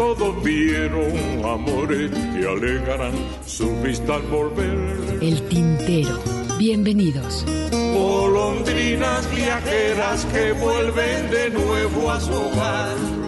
todos vieron amores que alegarán su vista al volver. El tintero. Bienvenidos. Golondrinas viajeras que vuelven de nuevo a su hogar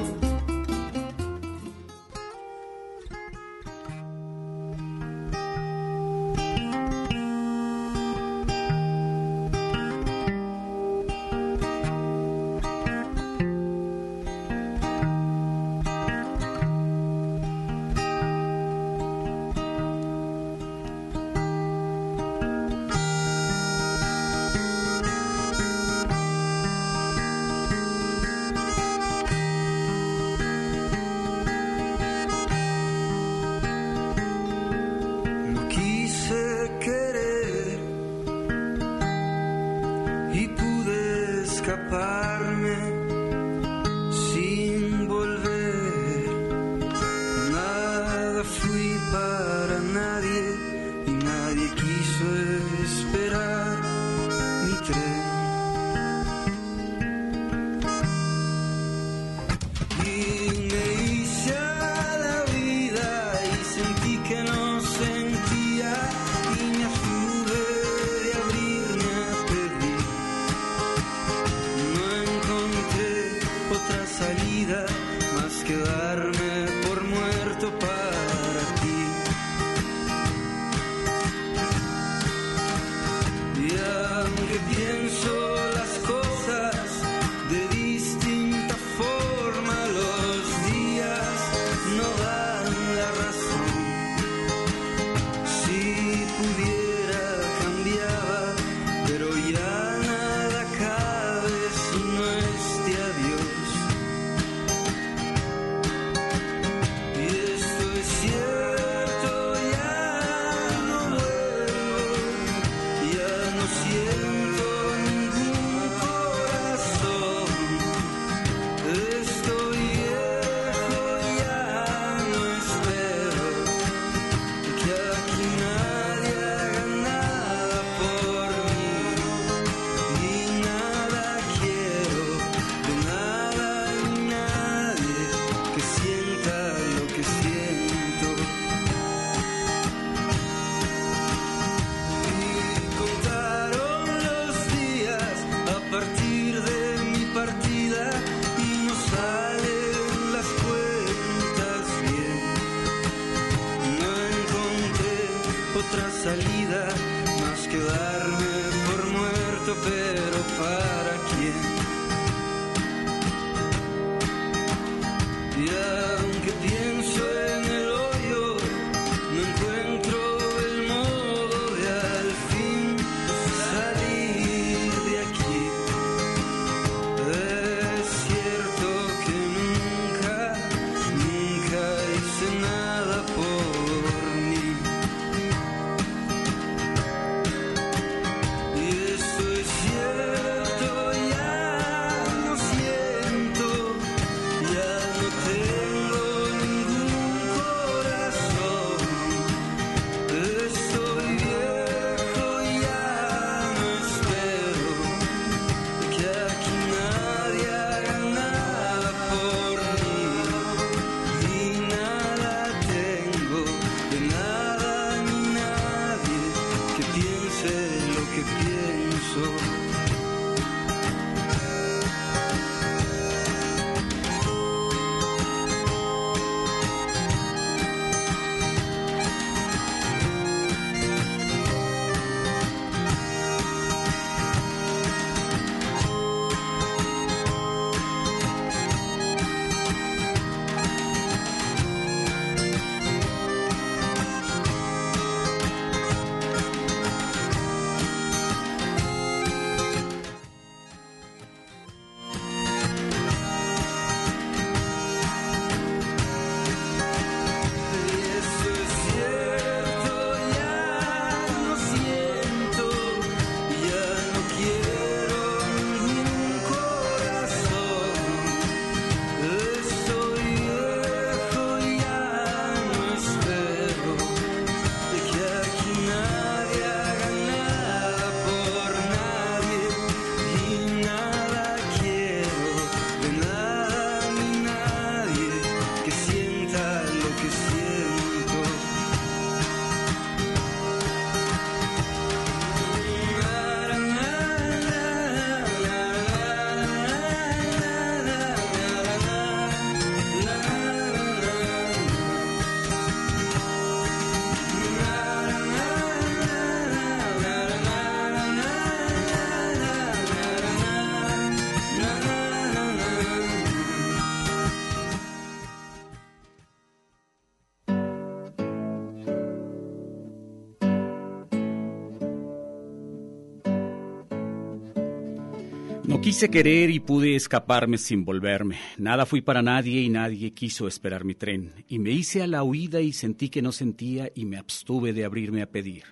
quise querer y pude escaparme sin volverme. Nada fui para nadie y nadie quiso esperar mi tren. Y me hice a la huida y sentí que no sentía y me abstuve de abrirme a pedir.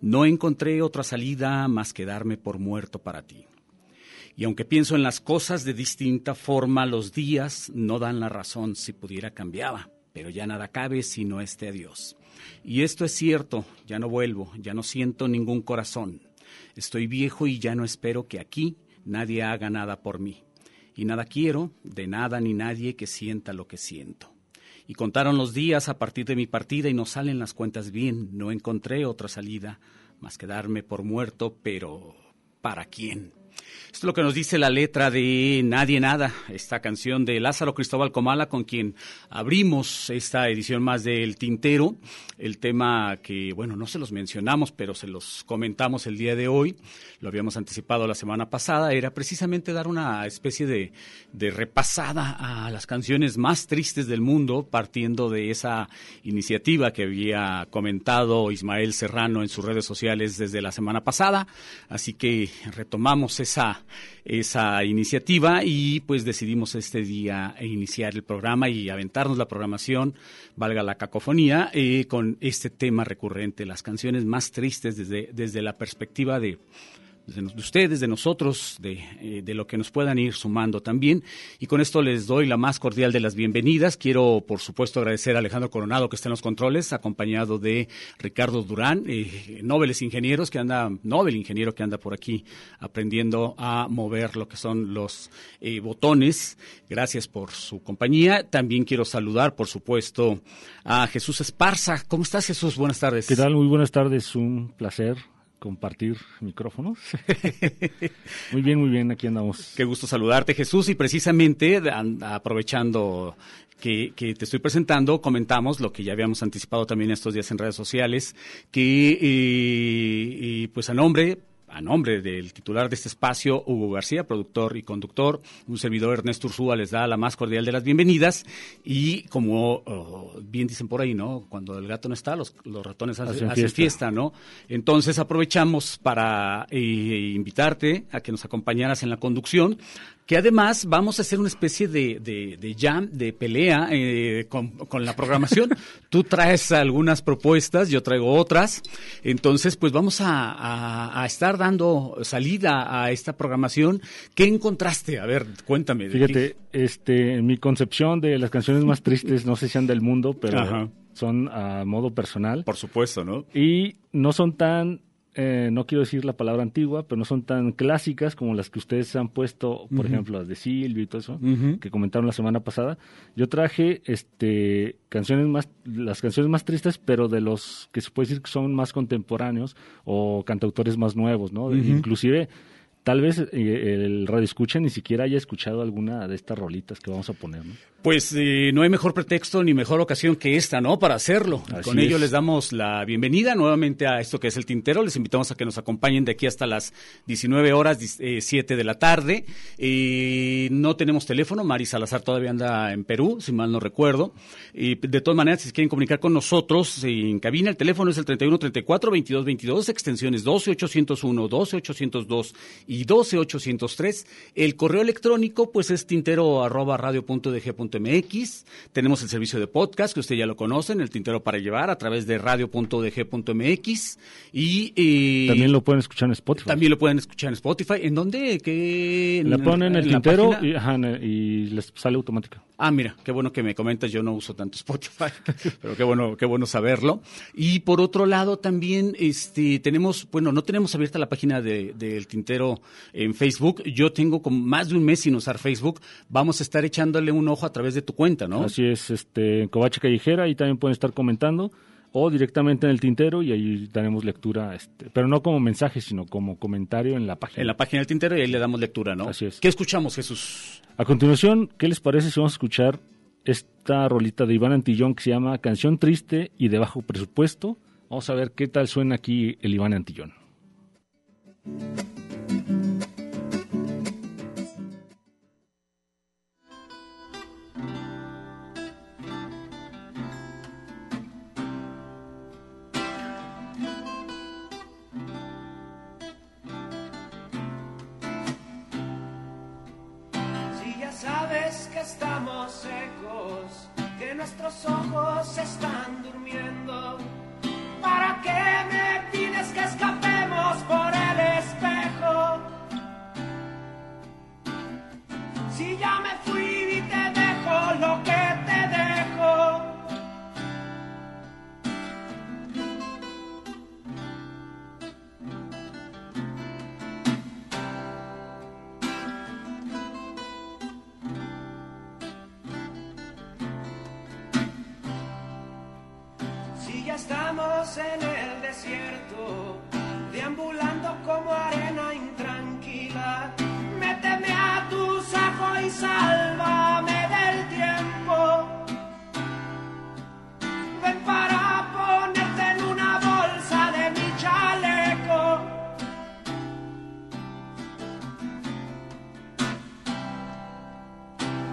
No encontré otra salida más que darme por muerto para ti. Y aunque pienso en las cosas de distinta forma, los días no dan la razón. Si pudiera cambiaba, pero ya nada cabe si no esté a Dios. Y esto es cierto, ya no vuelvo, ya no siento ningún corazón. Estoy viejo y ya no espero que aquí nadie haga nada por mí. Y nada quiero de nada ni nadie que sienta lo que siento. Y contaron los días a partir de mi partida y no salen las cuentas bien. No encontré otra salida más que darme por muerto, pero ¿para quién? Es lo que nos dice la letra de Nadie Nada, esta canción de Lázaro Cristóbal Comala, con quien abrimos esta edición más del Tintero. El tema que, bueno, no se los mencionamos, pero se los comentamos el día de hoy, lo habíamos anticipado la semana pasada, era precisamente dar una especie de repasada a las canciones más tristes del mundo, partiendo de esa iniciativa que había comentado Ismael Serrano en sus redes sociales desde la semana pasada. Así que retomamos esa, esa iniciativa y pues decidimos este día iniciar el programa y aventarnos la programación, valga la cacofonía, eh, con este tema recurrente, las canciones más tristes desde, desde la perspectiva de de ustedes, de nosotros, de, eh, de, lo que nos puedan ir sumando también. Y con esto les doy la más cordial de las bienvenidas. Quiero, por supuesto, agradecer a Alejandro Coronado que está en los controles, acompañado de Ricardo Durán, eh, Nobeles Ingenieros que anda, Nobel Ingeniero que anda por aquí aprendiendo a mover lo que son los eh, botones. Gracias por su compañía. También quiero saludar, por supuesto, a Jesús Esparza. ¿Cómo estás, Jesús? Buenas tardes. ¿Qué tal? Muy buenas tardes. Un placer compartir micrófonos. muy bien, muy bien, aquí andamos. Qué gusto saludarte, Jesús, y precisamente aprovechando que, te estoy presentando, comentamos lo que ya habíamos anticipado también estos días en redes sociales, que eh, y pues a nombre a nombre del titular de este espacio, Hugo García, productor y conductor, un servidor Ernesto Ursúa les da la más cordial de las bienvenidas y como oh, bien dicen por ahí, ¿no? Cuando el gato no está, los, los ratones hacen, hacen fiesta. fiesta. ¿no? Entonces aprovechamos para eh, invitarte a que nos acompañaras en la conducción, que además vamos a hacer una especie de, de, de jam, de pelea eh, con, con, la programación. Tú traes algunas propuestas, yo traigo otras. Entonces, pues vamos a, a, a, estar dando salida a esta programación. ¿Qué encontraste? A ver, cuéntame. Fíjate, este, en mi concepción de las canciones más tristes, no sé si sean del mundo, pero Ajá. son a modo personal. Por supuesto, ¿no? Y no son tan eh, no quiero decir la palabra antigua, pero no son tan clásicas como las que ustedes han puesto, por uh -huh. ejemplo, las de Silvio y todo eso, uh -huh. que comentaron la semana pasada. Yo traje este canciones más, las canciones más tristes, pero de los que se puede decir que son más contemporáneos o cantautores más nuevos, ¿no? Uh -huh. Inclusive tal vez eh, el radio escucha ni siquiera haya escuchado alguna de estas rolitas que vamos a poner, ¿no? Pues eh, no hay mejor pretexto ni mejor ocasión que esta, ¿no? Para hacerlo. Así Con es. ello les damos la bienvenida nuevamente a esto que es el Tintero. Les invitamos a que nos acompañen de aquí hasta las 19 horas, eh, 7 de la tarde. Eh, no tenemos teléfono. Mari Salazar todavía anda en Perú, si mal no recuerdo. Y de todas maneras, si quieren comunicar con nosotros en cabina, el teléfono es el 31 34 22 22, extensiones 12 801, 12 802 y 12 803. El correo electrónico, pues es tintero arroba radio.dg.mx. Tenemos el servicio de podcast, que usted ya lo conoce, el tintero para llevar a través de radio.dg.mx. Y eh, también lo pueden escuchar en Spotify. También lo pueden escuchar en Spotify. ¿En dónde? ¿Qué? La ponen en el tintero y, ajá, y les sale automática. Ah, mira, qué bueno que me comentas, yo no uso tanto Spotify, pero qué bueno, qué bueno saberlo. Y por otro lado también este tenemos, bueno, no tenemos abierta la página del de, de Tintero en Facebook. Yo tengo como más de un mes sin usar Facebook. Vamos a estar echándole un ojo a través de tu cuenta, ¿no? Así es, este en Covache Callejera y también pueden estar comentando o directamente en el tintero y ahí daremos lectura, este, pero no como mensaje, sino como comentario en la página. En la página del tintero y ahí le damos lectura, ¿no? Así es. ¿Qué escuchamos, Jesús? A continuación, ¿qué les parece si vamos a escuchar esta rolita de Iván Antillón que se llama Canción Triste y de Bajo Presupuesto? Vamos a ver qué tal suena aquí el Iván Antillón. Secos, que nuestros ojos están durmiendo. ¿Para qué me pides que escapemos por el espejo? Si ya me fui en el desierto, deambulando como arena intranquila, méteme a tu saco y sálvame del tiempo. Ven para ponerte en una bolsa de mi chaleco.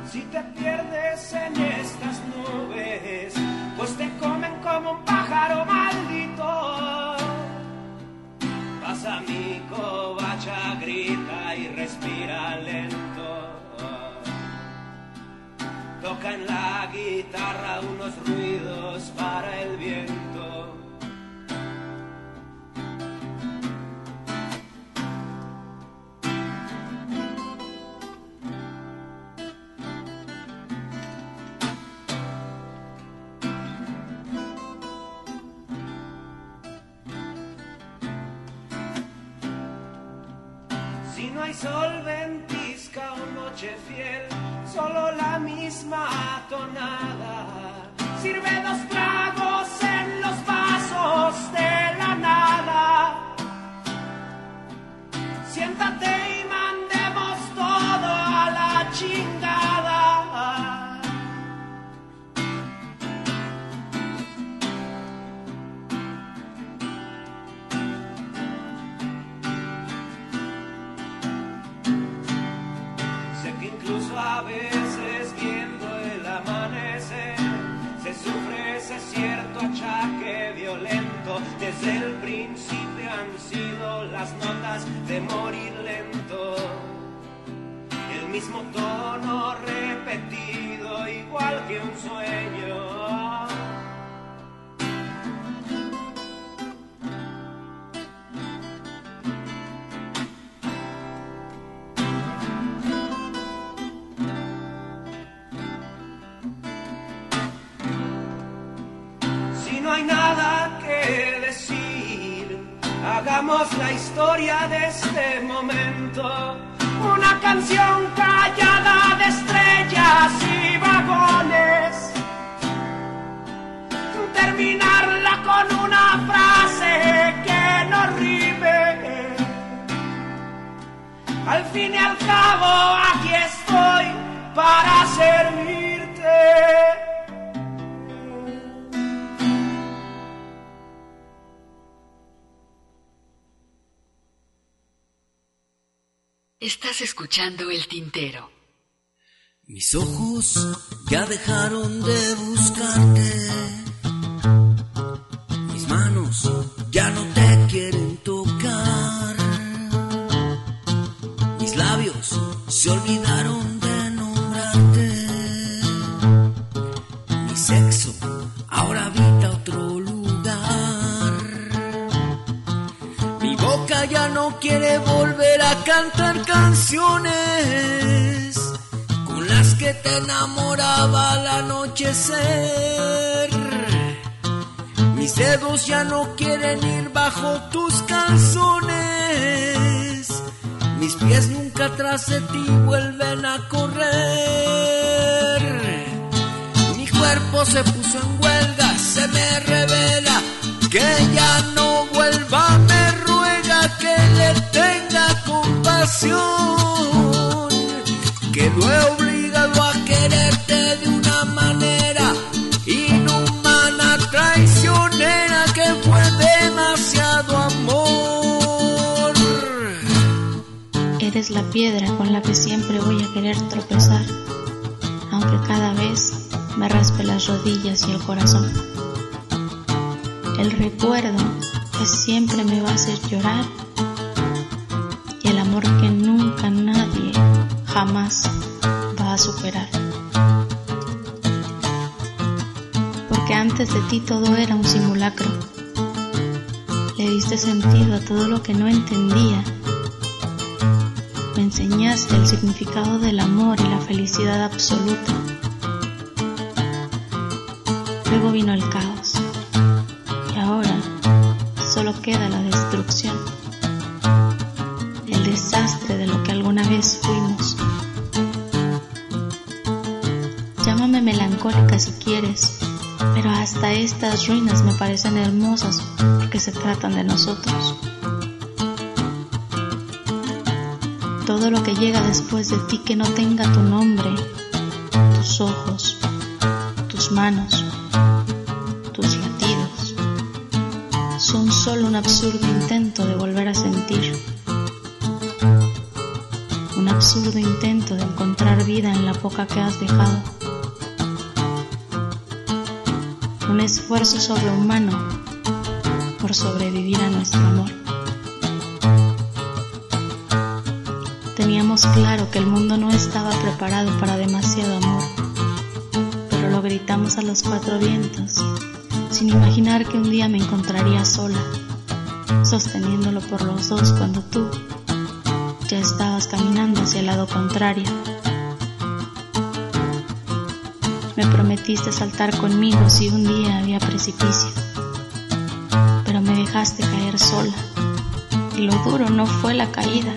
Si te pierdes en estas nubes, pues te comen como un pájaro covacha, grita y respira lento. Toca en la guitarra unos ruidos para el viento. Sol, ventisca o noche fiel, solo la misma tonada. Sirve dos tragos en los vasos de la nada. Siéntate y Desde el principio han sido las notas de morir lento. El mismo tono repetido igual que un sueño. La historia de este momento. Una canción callada de estrellas y vagones. Terminarla con una frase que no rime. Al fin y al cabo, aquí estoy para servirte. Estás escuchando el tintero. Mis ojos ya dejaron de buscarte. Mis manos ya no te quieren tocar. Mis labios se olvidaron no quiere volver a cantar canciones con las que te enamoraba al anochecer. Mis dedos ya no quieren ir bajo tus calzones. Mis pies nunca tras de ti vuelven a correr. Mi cuerpo se puso en huelga, se me revela que ya no vuelva, me compasión, que lo he obligado a quererte de una manera inhumana, traicionera, que fue demasiado amor. Eres la piedra con la que siempre voy a querer tropezar, aunque cada vez me raspe las rodillas y el corazón. El recuerdo que siempre me va a hacer llorar que nunca nadie jamás va a superar. Porque antes de ti todo era un simulacro. Le diste sentido a todo lo que no entendía. Me enseñaste el significado del amor y la felicidad absoluta. Luego vino el caos y ahora solo queda la destrucción. Desastre de lo que alguna vez fuimos. Llámame melancólica si quieres, pero hasta estas ruinas me parecen hermosas porque se tratan de nosotros. Todo lo que llega después de ti que no tenga tu nombre, tus ojos, tus manos, tus latidos, son solo un absurdo intento de volver a sentir. Un absurdo intento de encontrar vida en la poca que has dejado. Un esfuerzo sobrehumano por sobrevivir a nuestro amor. Teníamos claro que el mundo no estaba preparado para demasiado amor, pero lo gritamos a los cuatro vientos, sin imaginar que un día me encontraría sola, sosteniéndolo por los dos cuando tú ya estabas caminando hacia el lado contrario. Me prometiste saltar conmigo si un día había precipicio, pero me dejaste caer sola, y lo duro no fue la caída,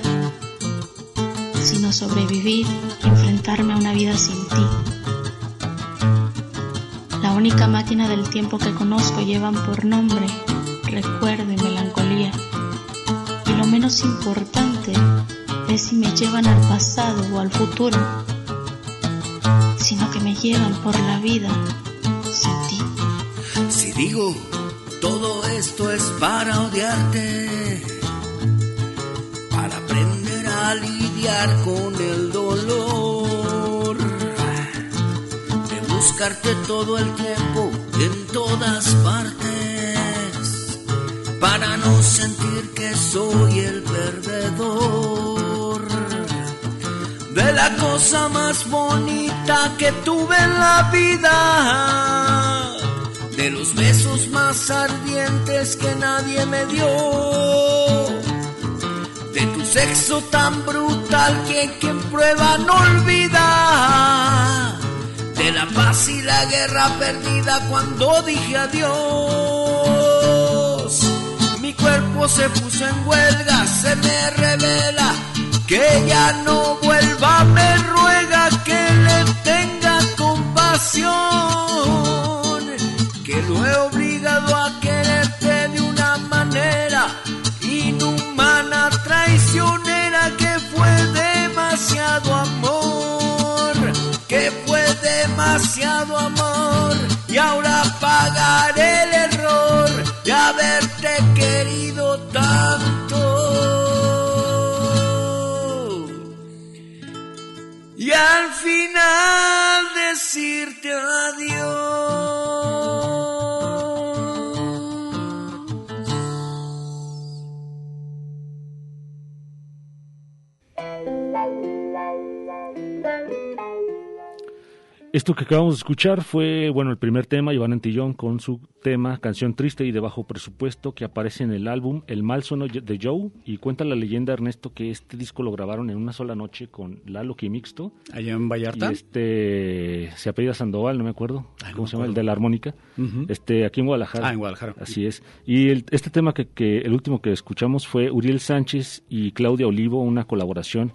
sino sobrevivir y enfrentarme a una vida sin ti. La única máquina del tiempo que conozco llevan por nombre recuerdo y melancolía. Y lo menos importante si me llevan al pasado o al futuro, sino que me llevan por la vida sin ti. Si digo todo esto es para odiarte, para aprender a lidiar con el dolor, de buscarte todo el tiempo en todas partes, para no sentir que soy el perdedor. De la cosa más bonita que tuve en la vida, de los besos más ardientes que nadie me dio, de tu sexo tan brutal que quien prueba no olvida, de la paz y la guerra perdida cuando dije adiós. Mi cuerpo se puso en huelga, se me revela que ya no vuelva, me ruega que le tenga compasión, que lo he obligado a quererte de una manera inhumana, traicionera, que fue demasiado amor, que fue demasiado amor, y ahora pagaré el error de haberte querido tanto. Y al final decirte Esto que acabamos de escuchar fue, bueno, el primer tema, Iván Antillón, con su tema Canción Triste y de Bajo Presupuesto, que aparece en el álbum El Mal Sono de Joe, y cuenta la leyenda, Ernesto, que este disco lo grabaron en una sola noche con Lalo Mixto. Allá en Vallarta. Y este, se apellida Sandoval, no me acuerdo, ¿cómo se llama? El de la armónica. este Aquí en Guadalajara. Ah, en Guadalajara. Así es. Y el, este tema que, que, el último que escuchamos fue Uriel Sánchez y Claudia Olivo, una colaboración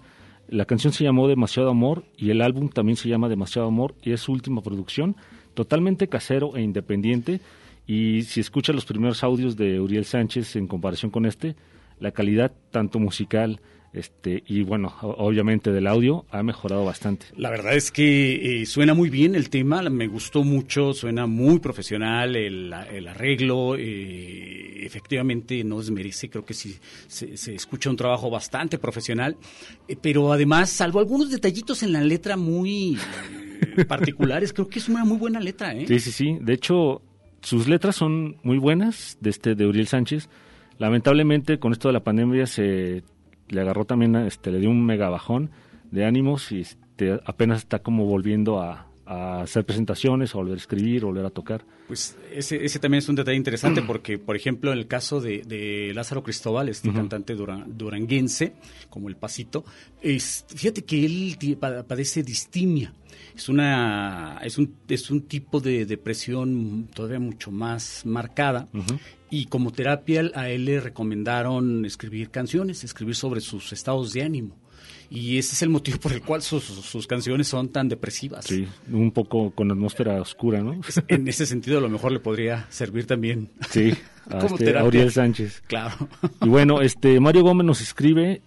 la canción se llamó Demasiado Amor y el álbum también se llama Demasiado Amor y es su última producción, totalmente casero e independiente. Y si escuchas los primeros audios de Uriel Sánchez en comparación con este, la calidad tanto musical este y bueno, obviamente del audio ha mejorado bastante. La verdad es que eh, suena muy bien el tema, me gustó mucho, suena muy profesional el, el arreglo, eh, efectivamente no desmerece, creo que sí se, se escucha un trabajo bastante profesional, eh, pero además, salvo algunos detallitos en la letra muy particulares, creo que es una muy buena letra. ¿eh? Sí, sí, sí, de hecho sus letras son muy buenas, de este de Uriel Sánchez. Lamentablemente con esto de la pandemia se le agarró también, este, le dio un mega bajón de ánimos y este, apenas está como volviendo a a hacer presentaciones, a volver a escribir, a volver a tocar. Pues ese, ese también es un detalle interesante porque, por ejemplo, en el caso de, de Lázaro Cristóbal, este cantante dura- duranguense, como el Pasito, es, fíjate que él padece distimia. Es, una, es, un, es un tipo de depresión todavía mucho más marcada. Y como terapia a él le recomendaron escribir canciones, escribir sobre sus estados de ánimo. Y ese es el motivo por el cual sus, sus canciones son tan depresivas. Sí, un poco con atmósfera oscura, ¿no? En ese sentido, a lo mejor le podría servir también. Sí, a, Como este, terapia. a Uriel Sánchez. Claro. Y bueno, este Mario Gómez nos escribe,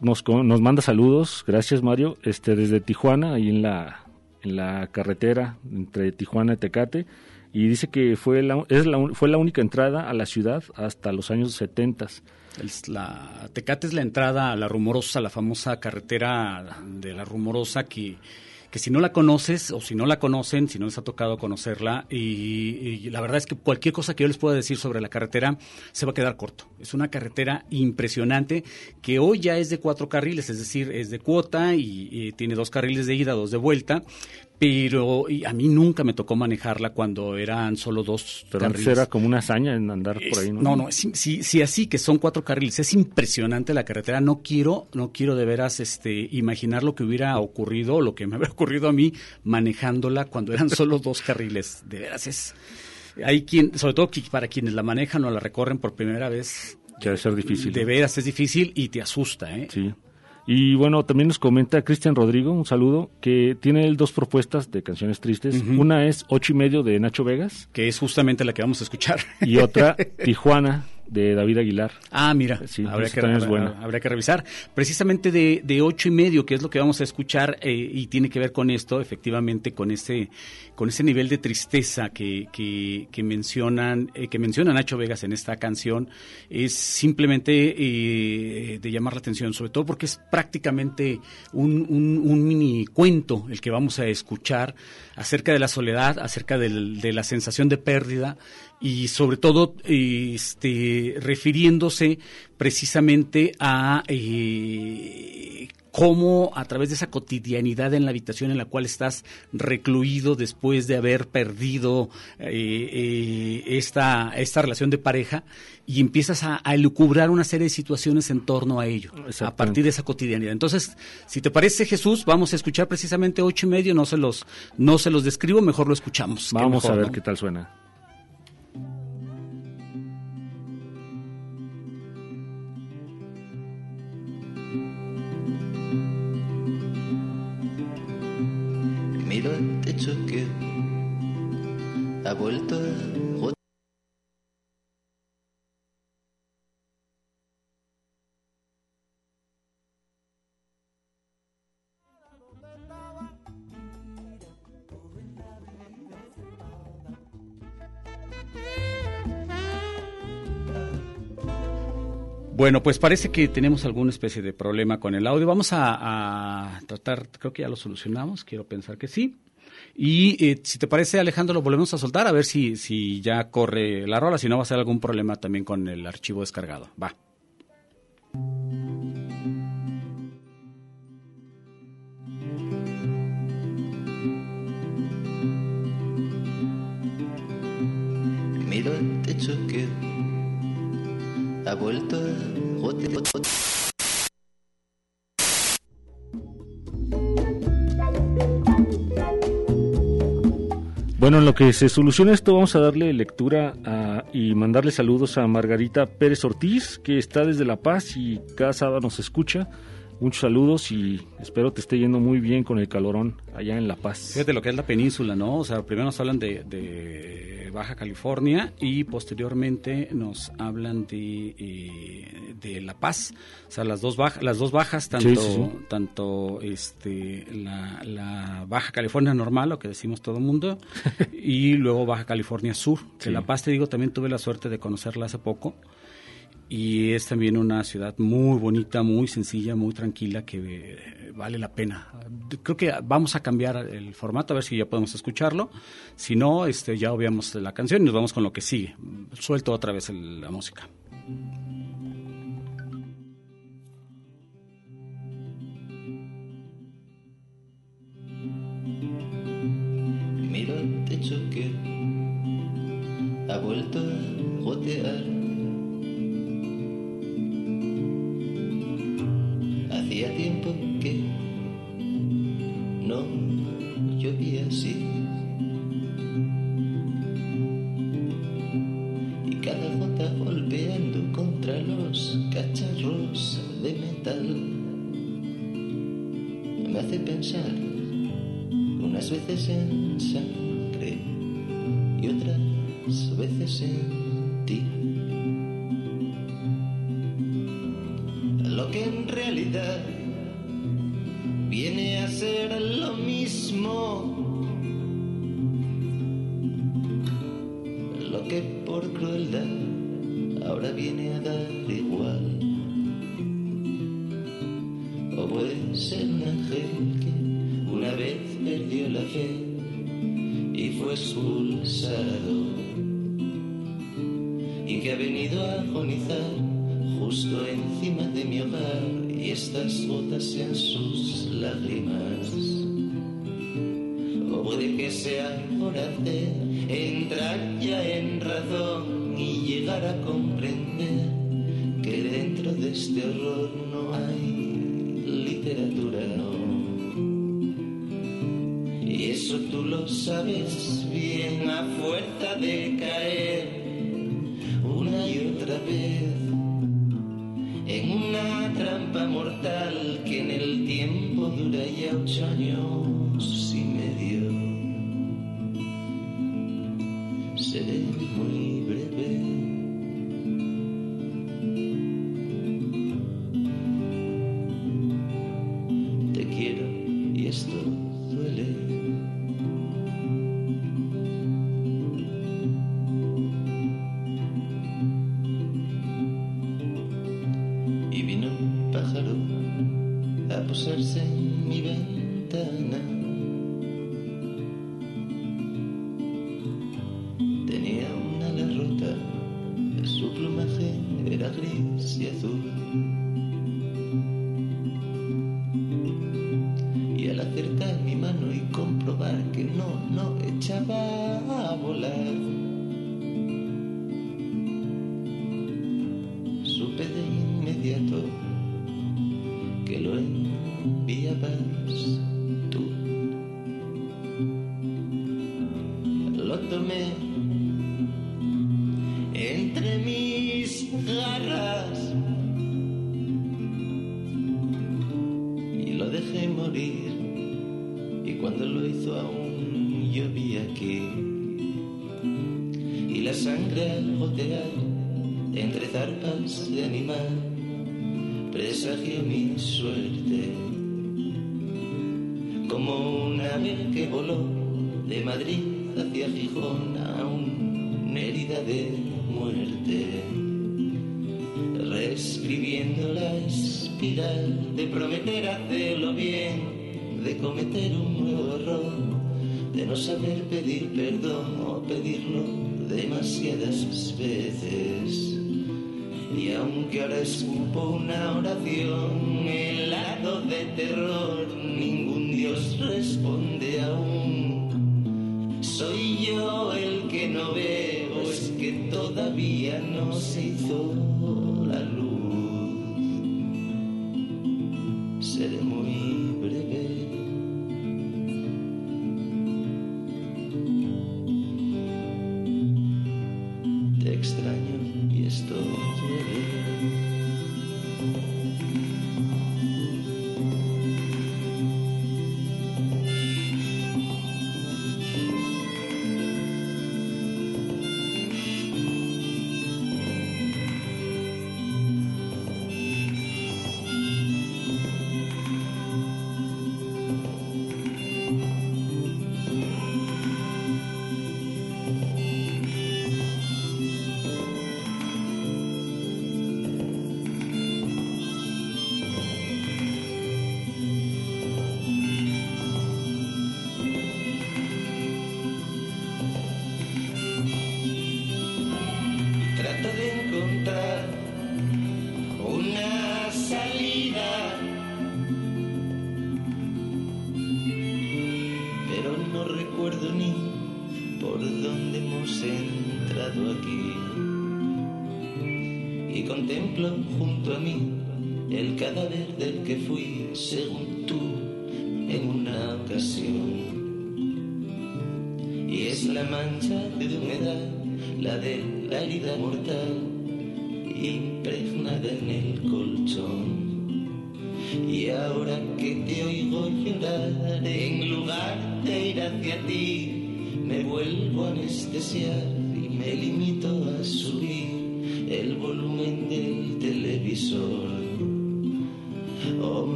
nos, nos manda saludos, gracias Mario, este desde Tijuana, ahí en la, en la carretera entre Tijuana y Tecate, y dice que fue la, es la, fue la única entrada a la ciudad hasta los años 70. La Tecate es la entrada a la Rumorosa, la famosa carretera de la Rumorosa que, que si no la conoces o si no la conocen, si no les ha tocado conocerla, y, la verdad es que cualquier cosa que yo les pueda decir sobre la carretera se va a quedar corto. Es una carretera impresionante que hoy ya es de cuatro carriles, es decir, es de cuota y tiene dos carriles de ida, dos de vuelta, pero y a mí nunca me tocó manejarla cuando eran solo dos Pero antes carriles. era como una hazaña en andar por ahí, ¿no? No, no, si, si, si así que son cuatro carriles, es impresionante la carretera. No quiero, no quiero de veras este, imaginar lo que hubiera ocurrido, lo que me habría ocurrido a mí manejándola cuando eran solo dos carriles. De veras es. Hay quien, sobre todo para quienes la manejan o la recorren por primera vez, debe ser difícil. de veras es difícil y te asusta, ¿eh? Sí. Y bueno, también nos comenta Cristian Rodrigo, un saludo, que tiene él dos propuestas de canciones tristes. Una es Ocho y medio de Nacho Vegas Que es justamente la que vamos a escuchar. y otra Tijuana de David Aguilar. Ah, mira, Sí, que, habrá- buena. habría que revisar. Precisamente de, de ocho y medio, que es lo que vamos a escuchar, eh, y tiene que ver con esto, efectivamente, con ese, con ese nivel de tristeza que, que, que mencionan, eh, que menciona Nacho Vegas en esta canción, es simplemente eh, de llamar la atención, sobre todo porque es prácticamente un, un, un mini cuento el que vamos a escuchar acerca de la soledad, acerca del- de la sensación de pérdida y sobre todo este, refiriéndose precisamente a eh, cómo a través de esa cotidianidad en la habitación en la cual estás recluido después de haber perdido eh, eh, esta, esta relación de pareja y empiezas a, a elucubrar una serie de situaciones en torno a ello, a partir de esa cotidianidad. Entonces, si te parece Jesús, vamos a escuchar precisamente ocho y medio, no se los, no se los describo, mejor lo escuchamos. Vamos mejor, a ver ¿no? qué tal suena. Miro el techo que ha vuelto a Bueno, pues parece que tenemos alguna especie de problema con el audio. Vamos a, tratar, creo que ya lo solucionamos, quiero pensar que sí. Y eh, si te parece, Alejandro, lo volvemos a soltar a ver si, si ya corre la rola, si no va a ser algún problema también con el archivo descargado. Va. Miro el techo que ha vuelto. Bueno, en lo que se soluciona esto, vamos a darle lectura y mandarle saludos a Margarita Pérez Ortiz, que está desde La Paz y cada sábado nos escucha. Muchos saludos y espero te esté yendo muy bien con el calorón allá en La Paz. Fíjate lo que es la península, ¿no? O sea, primero nos hablan de, de Baja California y posteriormente nos hablan de, eh, de La Paz. O sea, las dos, bajas las dos bajas, tanto, Sí, sí, sí. tanto este, la, la Baja California normal, lo que decimos todo el mundo, y luego Baja California Sur. Que. La Paz, te digo, también tuve la suerte de conocerla hace poco. Y es también una ciudad muy bonita, muy sencilla, muy tranquila, que eh, vale la pena. Creo que vamos a cambiar el formato, a ver si ya podemos escucharlo. Si no, este, ya obviamos la canción y nos vamos con lo que sigue. Suelto otra vez el- la música. techo que ha vuelto a gotear. Hacía tiempo que no llovía así. Y cada gota golpeando contra los cacharros de metal me hace pensar unas veces en sangre y otras veces en ti. En realidad viene a ser lo mismo. Lo que por crueldad ahora viene a dar igual. O puede ser un ángel que una vez perdió la fe y fue expulsado y que ha venido a agonizar y estas gotas en sus lágrimas. O puede que sea hora de entrar ya en razón y llegar a comprender que dentro de este horror no hay literatura. Y eso tú lo sabes bien a fuerza de caer mortal que en el tiempo dura ya ocho años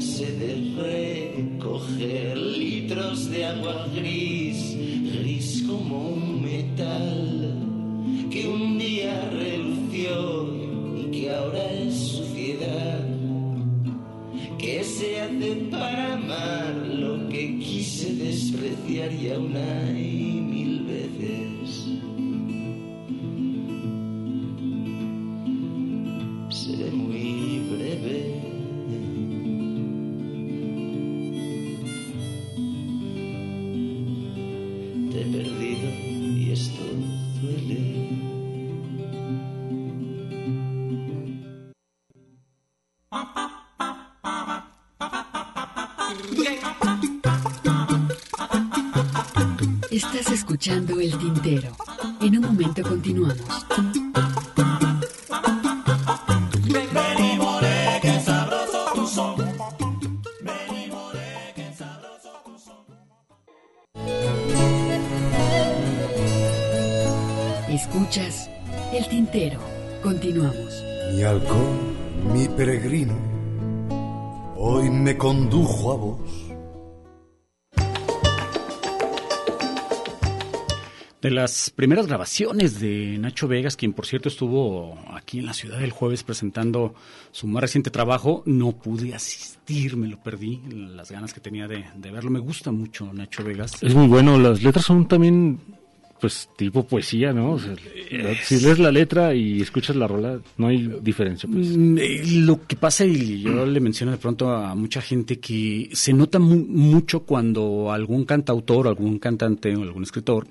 cansé de recoger litros de agua gris, gris como un primeras grabaciones de Nacho Vegas, quien por cierto estuvo aquí en la ciudad el jueves presentando su más reciente trabajo, no pude asistir, me lo perdí, las ganas que tenía de, de verlo. Me gusta mucho Nacho Vegas. Es muy bueno, las letras son también, pues, tipo poesía, ¿no? O sea, si lees la letra y escuchas la rola, no hay diferencia. Pues. Mm, eh, Lo que pasa, y yo le menciono de pronto a mucha gente, que se nota mu- mucho cuando algún cantautor, algún cantante o algún escritor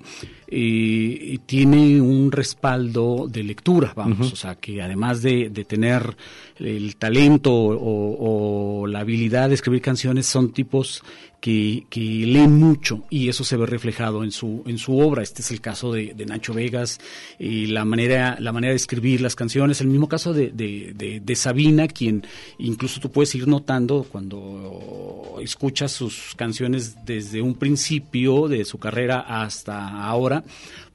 eh, tiene un respaldo de lectura, vamos, o sea, que además de, de tener el talento o, o la habilidad de escribir canciones, son tipos que, que leen mucho y eso se ve reflejado en su en su obra. Este es el caso de, de Nacho Vegas y la manera la manera de escribir las canciones. El mismo caso de, de, de- de Sabina, quien incluso tú puedes ir notando cuando escuchas sus canciones desde un principio de su carrera hasta ahora,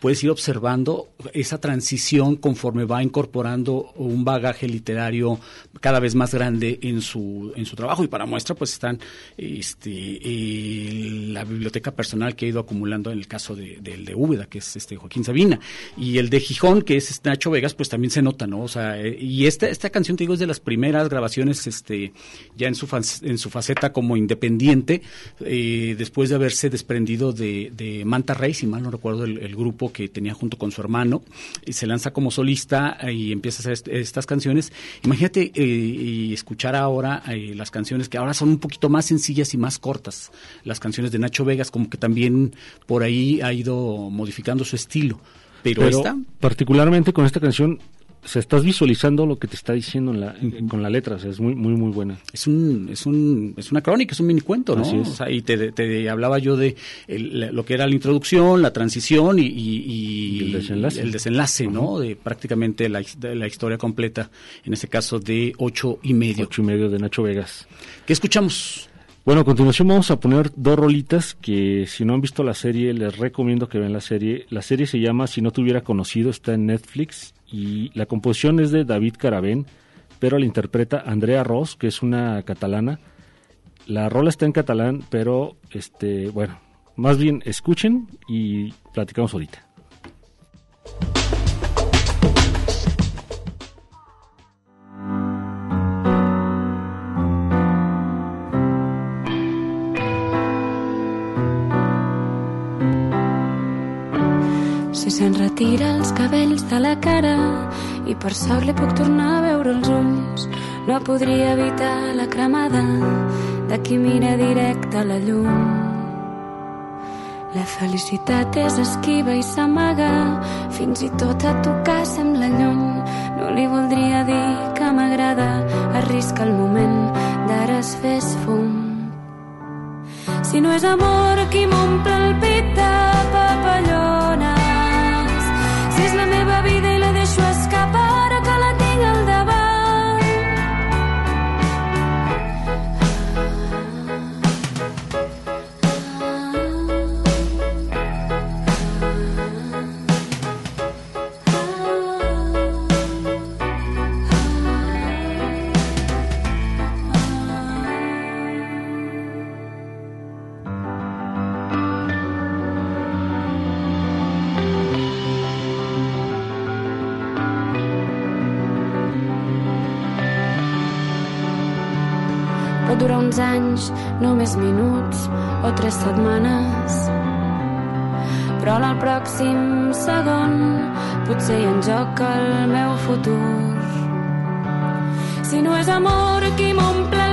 puedes ir observando esa transición conforme va incorporando un bagaje literario cada vez más grande en su en su trabajo. Y para muestra pues están este eh, la biblioteca personal que ha ido acumulando en el caso de, del de Úbeda que es este Joaquín Sabina. Y el de Gijón que es Nacho Vegas pues también se nota no o sea eh, y esta esta canción te digo es de las primeras grabaciones este ya en su en su faceta como independiente eh, después de haberse desprendido de, de Manta Rey si mal no recuerdo el, el grupo que tenía junto con su hermano y se lanza como solista y empieza a hacer est- estas canciones. Imagínate eh, y escuchar ahora eh, las canciones que ahora son un poquito más sencillas y más cortas las canciones de Nacho Vegas como que también por ahí ha ido modificando su estilo. Pero, Pero esta particularmente con esta canción, se estás visualizando lo que te está diciendo en la, en- con la letra, o sea, es muy, muy, muy buena. es un es un es una crónica es un minicuento no Así es. O sea, y te, te hablaba yo de el- lo que era la introducción la transición y, y- y Y el desenlace. el desenlace, no de prácticamente la, de la historia completa en este caso de ocho y medio Ocho y medio de Nacho Vegas. qué escuchamos Bueno, a continuación vamos a poner dos rolitas que si no han visto la serie les recomiendo que vean la serie. La serie se llama Si no te hubiera conocido, está en Netflix y la composición es de David Carabén, pero la interpreta Andrea Ross, que es una catalana. La rola está en catalán, pero este, bueno, más bien escuchen y platicamos ahorita. i per sort li puc tornar a veure els ulls. No podria evitar la cremada de qui mira directe a la llum. La felicitat és esquiva i s'amaga, fins i tot a tocar sembla lluny. No li voldria dir que m'agrada, arrisca el moment, d'ara es fes fum. Si no és amor qui m'omple el pit de uns anys, només minuts o tres setmanes. Però al pròxim segon potser hi ha en joc el meu futur. Si no és amor qui m'omple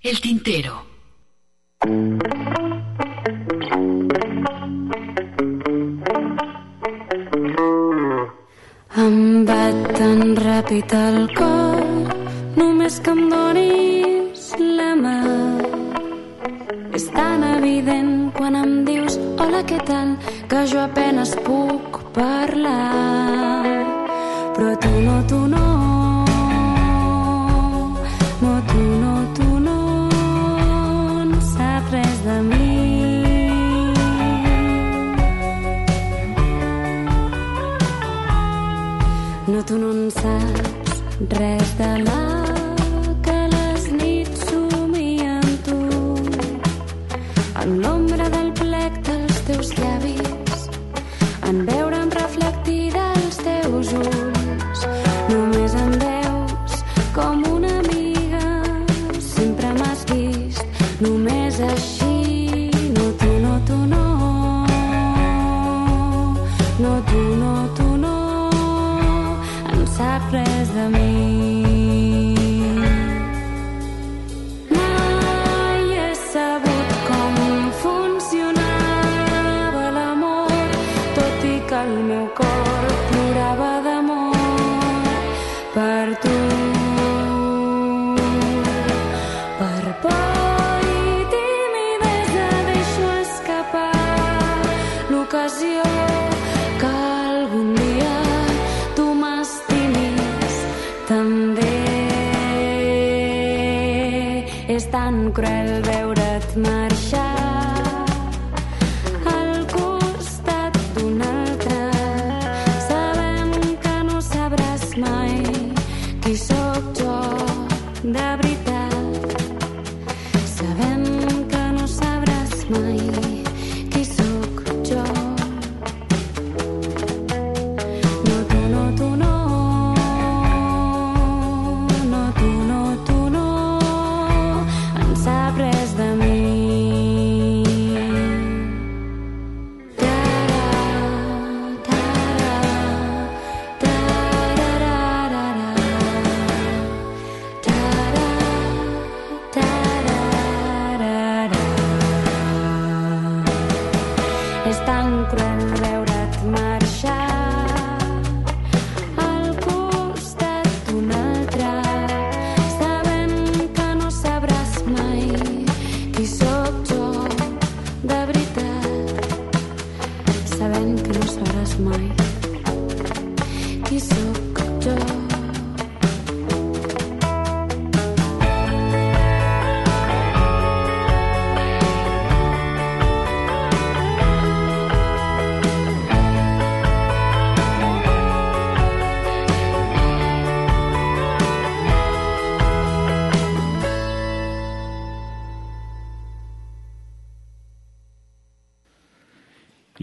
El Tintero. tu no en saps res de la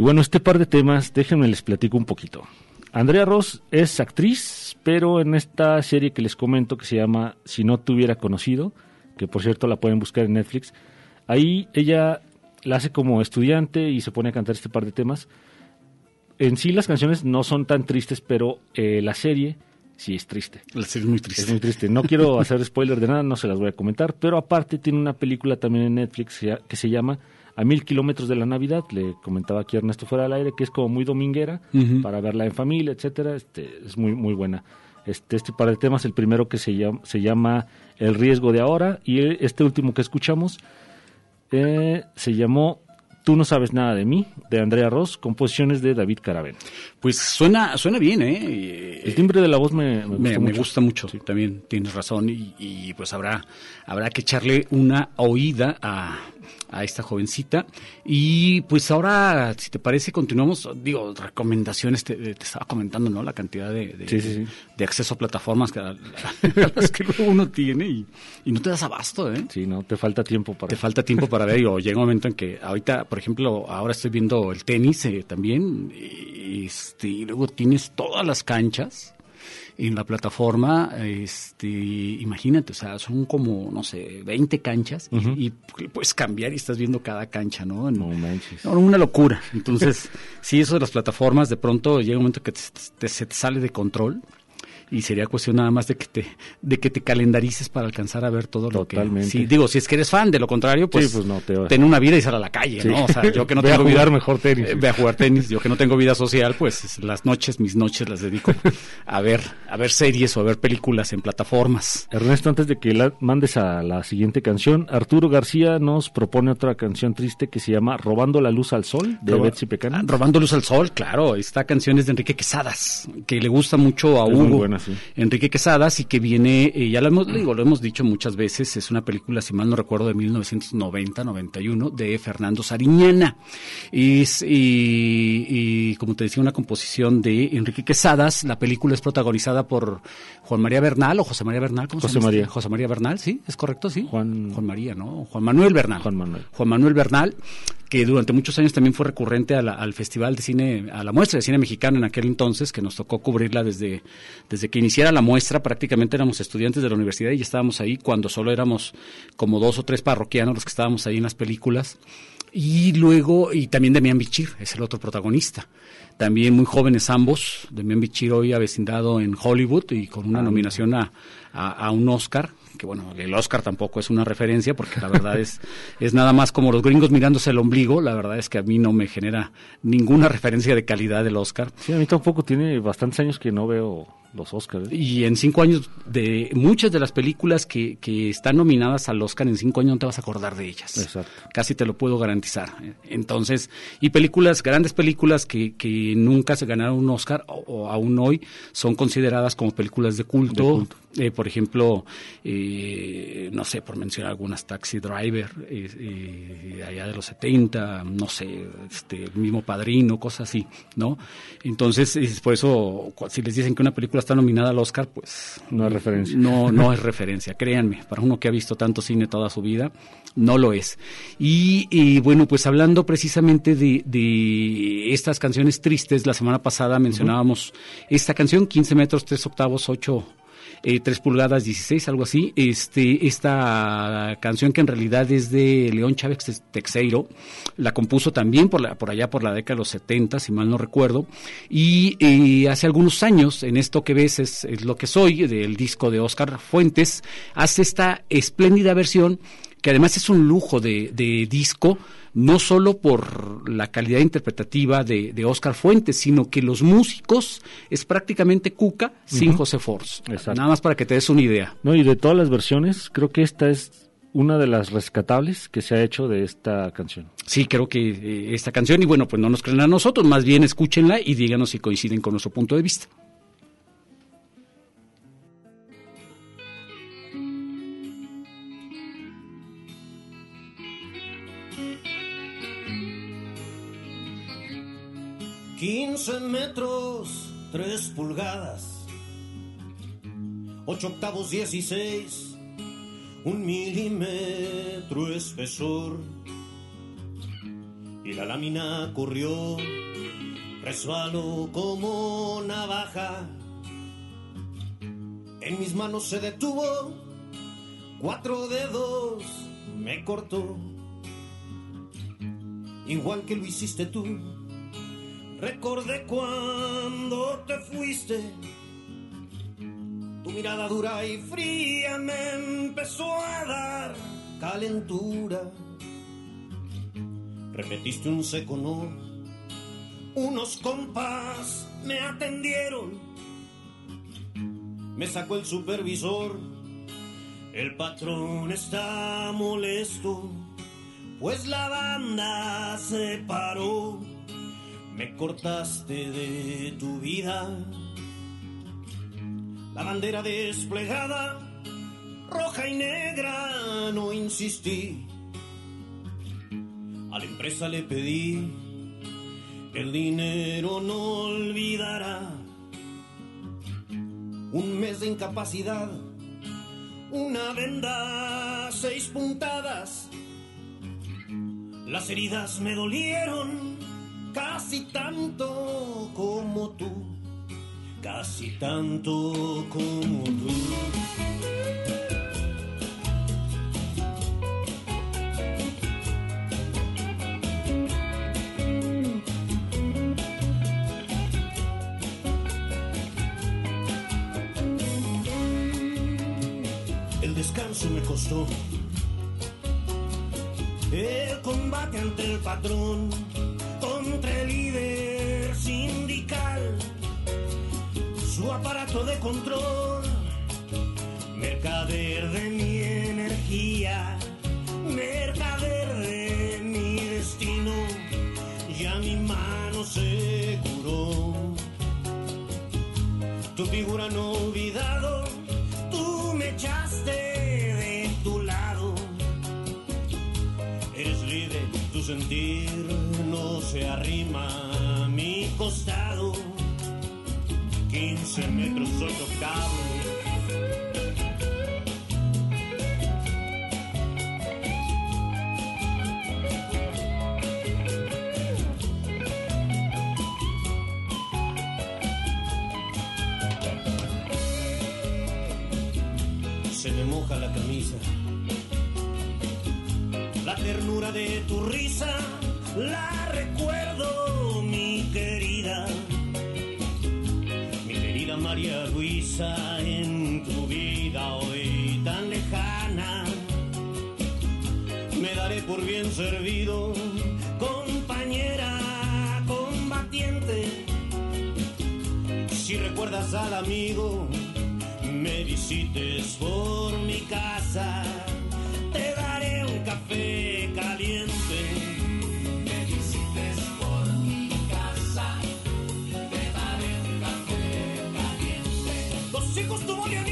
bueno, este par de temas, déjenme les platico un poquito. Andrea Ross es actriz, pero en esta serie que les comento que se llama Si no te hubiera conocido, que por cierto la pueden buscar en Netflix, ahí ella la hace como estudiante y se pone a cantar este par de temas. En sí las canciones no son tan tristes, pero eh, la serie sí es triste. La serie es muy triste. Es muy triste. No quiero hacer spoiler de nada, no se las voy a comentar, pero aparte tiene una película también en Netflix que se llama A mil kilómetros de la Navidad. Le comentaba aquí Ernesto fuera del aire que es como muy dominguera para verla en familia, etcétera. Este es muy muy buena. Este, este par de temas, el primero que se llama, se llama El riesgo de ahora y el- este último que escuchamos eh, se llamó Tú no sabes nada de mí, de Andrea Ross, composiciones de David Caravena. Pues suena, suena bien, ¿eh? El timbre de la voz me, me Me, gustó me mucho. gusta mucho, también tienes razón y, y, pues habrá, habrá que echarle una oída a, a esta jovencita y pues ahora, si te parece, continuamos, digo, recomendaciones, te, te estaba comentando, ¿no? La cantidad de, de, Sí, sí, sí. de acceso a plataformas que, a las que luego uno tiene y, y no te das abasto, ¿eh? Sí, no, te falta tiempo para... Te falta tiempo para ver, o llega un momento en que ahorita, por ejemplo, ahora estoy viendo el tenis eh, también, y, este, y luego tienes todas las canchas en la plataforma, este, imagínate, o sea, son como, no sé, 20 canchas y- y, puedes cambiar y estás viendo cada cancha, ¿no? En- No manches. una locura. Entonces, sí, eso de las plataformas, de pronto llega un momento que te- te- se te sale de control y sería cuestión nada más de que te de que te calendarices para alcanzar a ver todo lo que Totalmente. sí digo si es que eres fan de lo contrario pues, Sí, pues no, te ten una vida y sal a la calle Sí. no o sea yo que no a tengo jugar vida mejor tenis. eh, ve a jugar tenis yo que no tengo vida social pues es- las noches mis noches las dedico a ver a ver series o a ver películas en plataformas Ernesto, antes de que la mandes a la siguiente canción, Arturo García nos propone otra canción triste que se llama Robando la luz al sol, de Roba- Betsy Pecana. Ah, Robando luz al sol, claro. Esta canción es de Enrique Quesadas, que le gusta mucho a Es Hugo. Sí. Enrique Quesadas y que viene, eh, ya lo hemos, digo, lo hemos dicho muchas veces, es una película, si mal no recuerdo, de 1990-91 de Fernando Sariñana. Es, y, y, como te decía, una composición de Enrique Quesadas. La película es protagonizada por Juan María Bernal o José María Bernal. ¿cómo se José llama este? María. José María Bernal, sí, es correcto, sí. Juan, Juan María, ¿no? Juan Manuel Bernal. Juan Manuel. Juan Manuel Bernal, que durante muchos años también fue recurrente a la- al Festival de Cine, a la muestra de cine mexicano en aquel entonces, que nos tocó cubrirla desde, desde que iniciara la muestra, prácticamente éramos estudiantes de la universidad y ya estábamos ahí cuando solo éramos como dos o tres parroquianos los que estábamos ahí en las películas. Y luego, y también Demian Bichir, es el otro protagonista. También muy jóvenes ambos, Demian Bichir hoy avecindado en Hollywood y con una Ah, nominación a, a, a un Oscar, que bueno, el Oscar tampoco es una referencia porque la verdad es, es nada más como los gringos mirándose el ombligo, la verdad es que a mí no me genera ninguna referencia de calidad del Oscar. Sí, a mí tampoco tiene bastantes años que no veo los Oscars. ¿eh? Y en cinco años, de muchas de las películas que, que están nominadas al Oscar, en cinco años no te vas a acordar de ellas. Exacto. Casi te lo puedo garantizar. Entonces, y películas, grandes películas que, que nunca se ganaron un Oscar o, o aún hoy son consideradas como películas de culto. De culto. Eh, por ejemplo, eh, no sé, por mencionar algunas, Taxi Driver, eh, eh, allá de los 70, no sé, este, el mismo Padrino, cosas así, ¿no? Entonces, es por eso, si les dicen que una película está nominada al Oscar, pues... No es referencia. No, no es referencia, créanme, para uno que ha visto tanto cine toda su vida, no lo es. Y, y, bueno, pues hablando precisamente de, de estas canciones tristes, la semana pasada mencionábamos esta canción, 15 metros, 3 octavos, 8 eh, 3 pulgadas 16, algo así. Este, esta canción que en realidad es de León Chávez Texeiro, la compuso también por, la, por allá por la década de los 70, si mal no recuerdo. Y eh, hace algunos años, en esto que ves es, es lo que soy, del disco de Oscar Fuentes, hace esta espléndida versión que además es un lujo de, de disco, no solo por la calidad interpretativa de, de, Oscar Fuentes, sino que los músicos es prácticamente Cuca sin uh -huh. José Force. Nada más para que te des una idea. No, y de todas las versiones, creo que esta es una de las rescatables que se ha hecho de esta canción. Sí, creo que eh, esta canción, y bueno, pues no nos crean a nosotros, más bien escúchenla y díganos si coinciden con nuestro punto de vista. Quince metros, tres pulgadas, ocho octavos dieciséis, un milímetro espesor. Y la lámina corrió, resbaló como navaja. En mis manos se detuvo, cuatro dedos me cortó, igual que lo hiciste tú. Recordé cuando te fuiste, tu mirada dura y fría me empezó a dar calentura. Repetiste un seco no, unos compas me atendieron, me sacó el supervisor, el patrón está molesto, pues la banda se paró, me cortaste de tu vida, la bandera desplegada, roja y negra, no insistí. A la empresa le pedí, el dinero no olvidará. Un mes de incapacidad, una venda, seis puntadas. Las heridas me dolieron casi tanto como tú, casi tanto como tú. El descanso me costó. El combate ante el patrón contra el líder sindical, su aparato de control, mercader de mi energía, mercader de mi destino, ya mi mano se curó. Tu figura no olvidado, tú me echaste de tu lado. Eres libre, tu sentir se arrima a mi costado. 15 metros, 8 octavos. Se me moja la camisa. La ternura de tu risa la recuerdo, mi querida. Mi querida María Luisa, en tu vida hoy tan lejana. Me daré por bien servido, compañera combatiente. Si recuerdas al amigo, me visites por mi casa, te daré un café caliente. Dos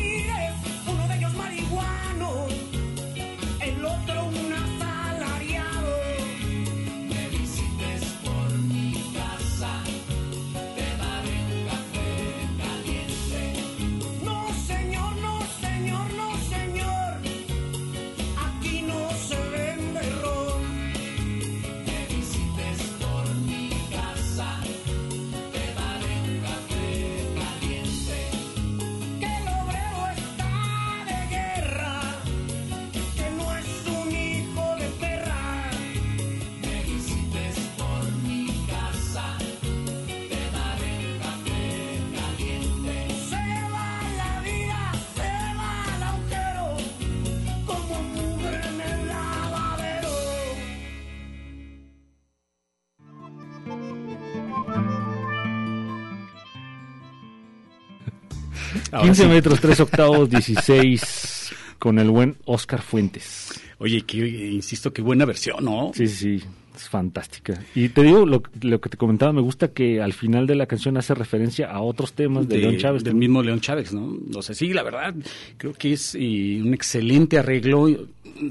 15 sí. metros, 3 octavos, 16, con el buen Oscar Fuentes. Oye, que, insisto, qué buena versión, ¿no? Sí, sí, es fantástica. Y te digo, lo, lo que te comentaba, me gusta que al final de la canción hace referencia a otros temas de, León Chávez. Del mismo León Chávez, ¿no? O sea, sí, la verdad, creo que es eh, un excelente arreglo.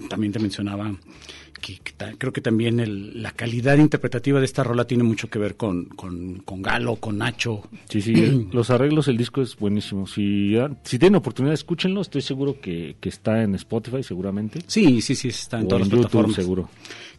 También te mencionaba que, que ta- creo que también el- la calidad interpretativa de esta rola tiene mucho que ver con, con, con Galo, con Nacho. Sí, sí, los arreglos, el disco es buenísimo. Si, ah, si tienen oportunidad, escúchenlo. Estoy seguro que, que está en Spotify, seguramente. Sí, sí, sí, está en O todas las YouTube, plataformas. seguro.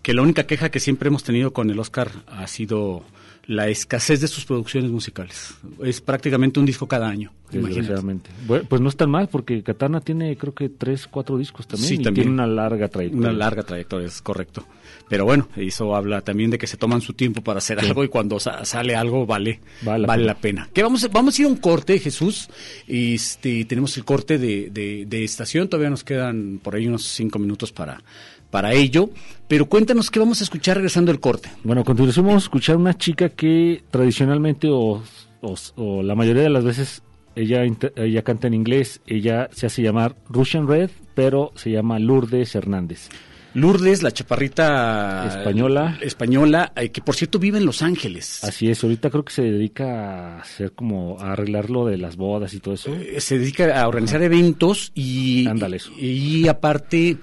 Que la única queja que siempre hemos tenido con el Oscar ha sido la escasez de sus producciones musicales. Es prácticamente un disco cada año. imagínate. Desgraciadamente. Bueno, pues no es tan mal, porque Katana tiene creo que tres, cuatro discos también. Sí, y también. tiene una larga trayectoria. Una larga trayectoria, es correcto. Pero bueno, eso habla también de que se toman su tiempo para hacer Sí. algo y cuando sa- sale algo vale, Vale vale, la la pena. Que vamos, a- vamos a ir a un corte, Jesús. Este, tenemos el corte de, de- de estación, todavía nos quedan por ahí unos cinco minutos para, para ello. Pero cuéntanos qué vamos a escuchar regresando del corte. Bueno, a continuación vamos a escuchar una chica que tradicionalmente o, o- o la mayoría de las veces ella, ella canta en inglés, ella se hace llamar Russian Red, pero se llama Lourdes Hernández. Lourdes, la chaparrita Española. española, eh, que por cierto vive en Los Ángeles. Así es, ahorita creo que se dedica a hacer como a arreglar lo de las bodas y todo eso. Eh, se dedica a organizar eventos y, Ándale, eso. y aparte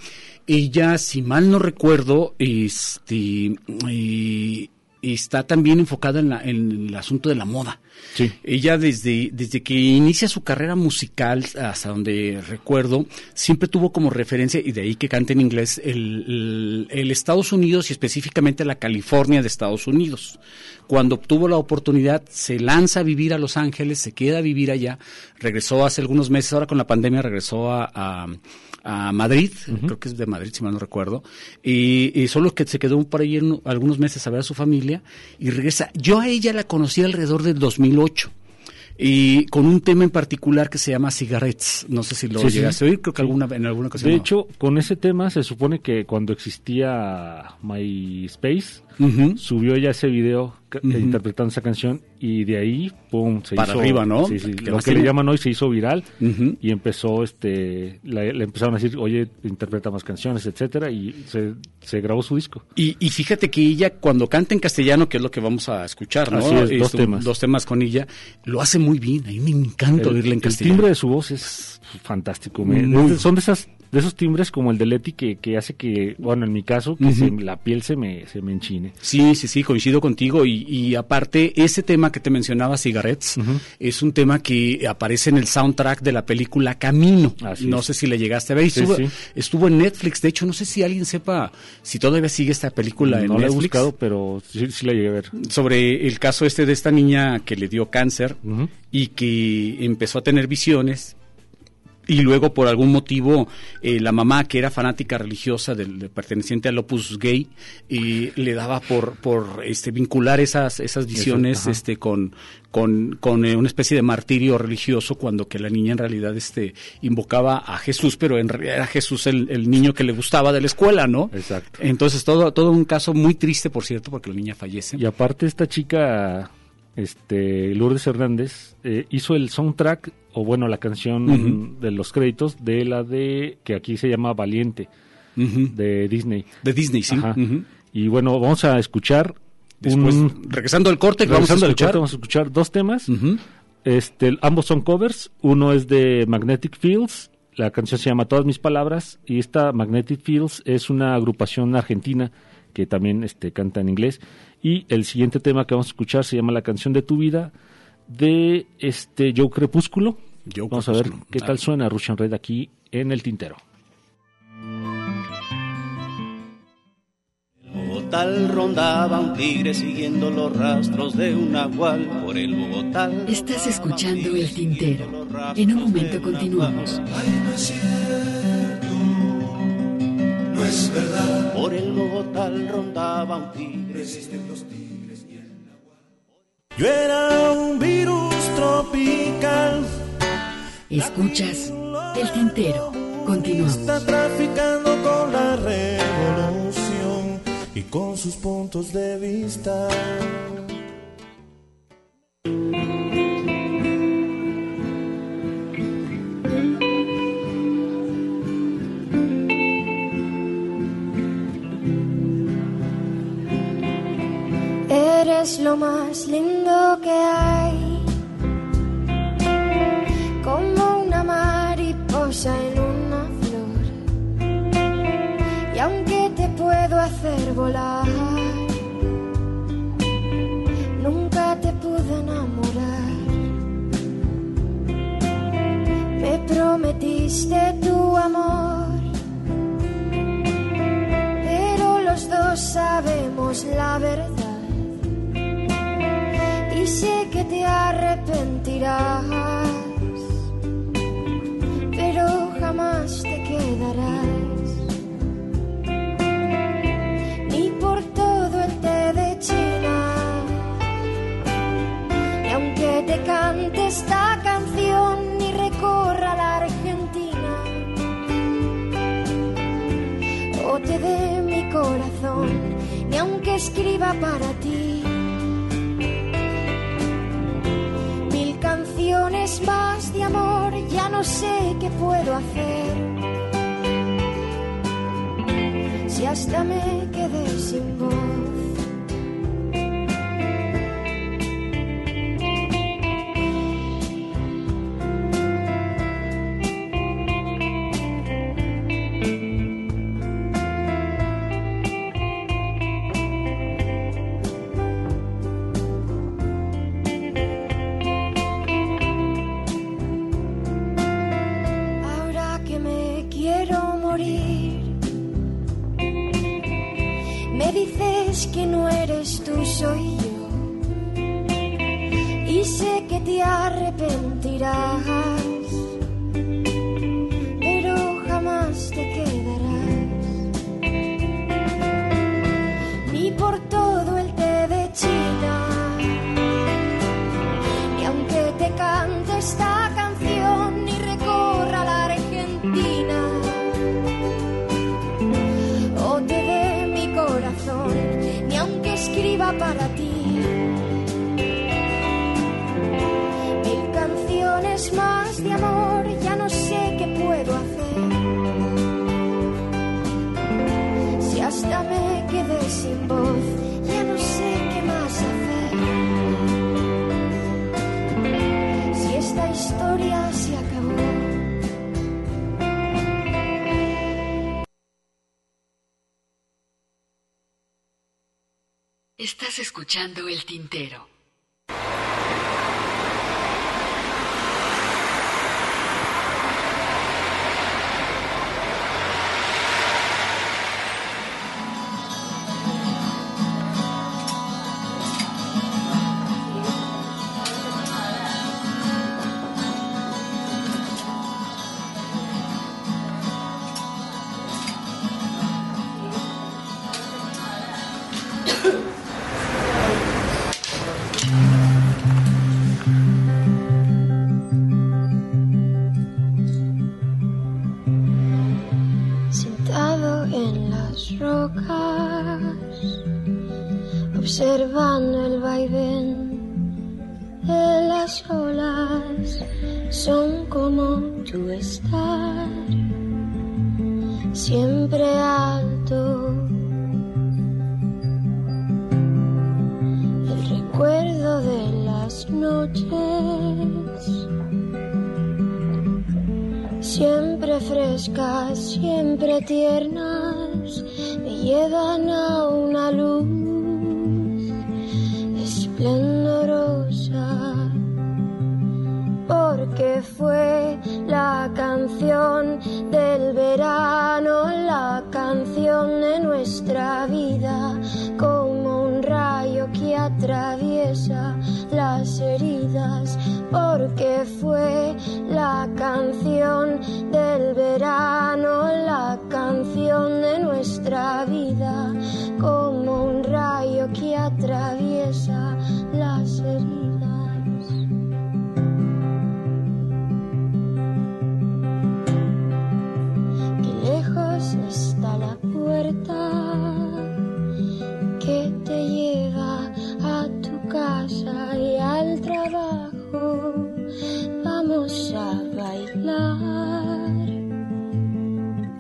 ella, si mal no recuerdo, este y- y está también enfocada en, la- en el asunto de la moda. Sí. Ella desde, desde que inicia su carrera musical, hasta donde recuerdo, siempre tuvo como referencia, y de ahí que canta en inglés, el, el- el Estados Unidos y específicamente la California de Estados Unidos. Cuando obtuvo la oportunidad, se lanza a vivir a Los Ángeles, se queda a vivir allá, regresó hace algunos meses, ahora con la pandemia regresó a, a- a Madrid, creo que es de Madrid si mal no recuerdo, y, y solo que se quedó por ahí en algunos meses a ver a su familia y regresa. Yo a ella la conocí alrededor del 2008 y con un tema en particular que se llama Cigarettes. No sé si lo Sí, sí. llegaste a oír, creo que alguna, en alguna ocasión. De no. hecho, con ese tema se supone que cuando existía MySpace, subió ya ese video interpretando esa canción y de ahí, pum, se Para hizo... arriba, ¿no? Sí, sí, Que lo que le llaman hoy se hizo viral y empezó, este, le empezaron a decir, oye, interpreta más canciones, etcétera, y se, se grabó su disco. Y, y fíjate que ella, cuando canta en castellano, que es lo que vamos a escuchar, ¿no? Así es, dos Esto, temas. Dos temas con ella, lo hace muy bien. A mí me encanta el, oírla en el castellano. timbre de su voz es fantástico. me- Muy- son de esas de esos timbres como el de Leti que, que hace que, bueno, en mi caso, que se- la piel se me, se me enchine. Sí, sí, sí, coincido contigo. Y, y aparte, ese tema que te mencionaba, Cigarettes, es un tema que aparece en el soundtrack de la película Camino. Así no es. sé si le llegaste a ver. Sí, Estuvo, sí. estuvo en Netflix. De hecho, no sé si alguien sepa si todavía sigue esta película en no la he buscado, pero sí, sí la llegué a ver. sobre el caso este de esta niña que le dio cáncer y que empezó a tener visiones y luego por algún motivo eh, la mamá que era fanática religiosa del, de- perteneciente al Opus Gay eh, le daba por por este vincular esas esas visiones este con con, con eh, una especie de martirio religioso cuando que la niña en realidad este invocaba a Jesús pero en realidad era Jesús el, el niño que le gustaba de la escuela no Exacto. entonces todo todo un caso muy triste por cierto porque la niña fallece. Y aparte esta chica, este Lourdes Hernández, eh, hizo el soundtrack, o bueno, la canción de los créditos de la de, que aquí se llama Valiente, de Disney. De Disney, sí. Ajá. Y bueno, vamos a escuchar Después, un... regresando al corte, vamos a regresando al escuchar. corte, vamos a escuchar dos temas. Este, ambos son covers. Uno es de Magnetic Fields. La canción se llama Todas mis palabras. Y esta Magnetic Fields es una agrupación argentina que también este, canta en inglés. Y el siguiente tema que vamos a escuchar se llama La canción de tu vida de este Joe Crepúsculo. Joe vamos a ver qué dale. tal suena Russian Red aquí en el tintero. Bogotá rondaba un tigre siguiendo los rastros de un nahual por el Bogotá. Estás escuchando El Tintero. En un momento continuamos. No es verdad. Por el Bogotá rondaba un tigre. Yo era un virus tropical. Escuchas El Tintero. Continuamos. Está traficando con la revolución y con sus puntos de vista. Eres lo más lindo que hay, como una mariposa en una flor. Y aunque te puedo hacer volar. Nunca te pude enamorar. Me prometiste tu amor. Pero los dos sabemos la verdad. Y sé que te arrepentirás. Pero jamás te quedarás. Ni por todo el té de China. Y aunque te cante esta canción y recorra la Argentina, o te dé mi corazón, ni aunque escriba para Si nuestra vida, como un rayo que atraviesa las heridas, porque fue la canción del verano, la canción de nuestra vida, como un rayo que atraviesa las heridas. Está la puerta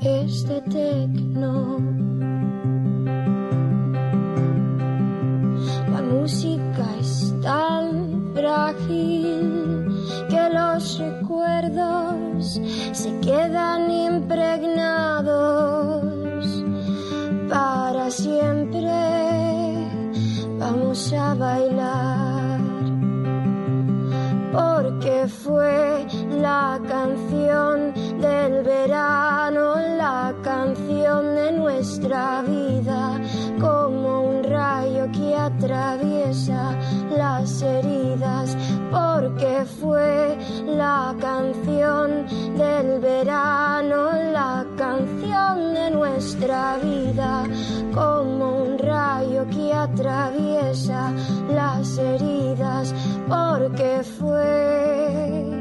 este tecno. La música es tan frágil que los recuerdos se quedan impregnados para vamos a bailar. Porque fue la canción del verano, la canción de nuestra vida, como un rayo que atraviesa las heridas. Porque fue la canción del verano, la canción de nuestra vida, como un rayo que atraviesa las heridas, porque fue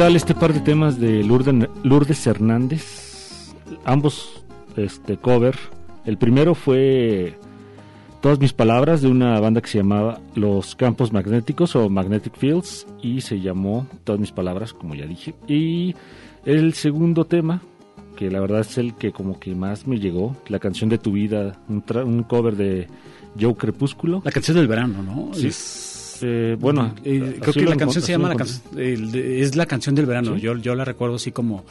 tal este par de temas de Lourdes, Lourdes Hernández? Ambos este cover. El primero fue Todas mis palabras de una banda que se llamaba Los Campos Magnéticos o Magnetic Fields y se llamó Todas mis palabras, como ya dije. Y el segundo tema, que la verdad es el que como que más me llegó, la canción de tu vida, un, tra- un cover de Joe Crepúsculo. La canción del verano, ¿no? Sí. Es- Eh, bueno, Eh, creo que la canción se llama la canción, es la canción del verano. ¿Sí? Yo, yo la recuerdo así como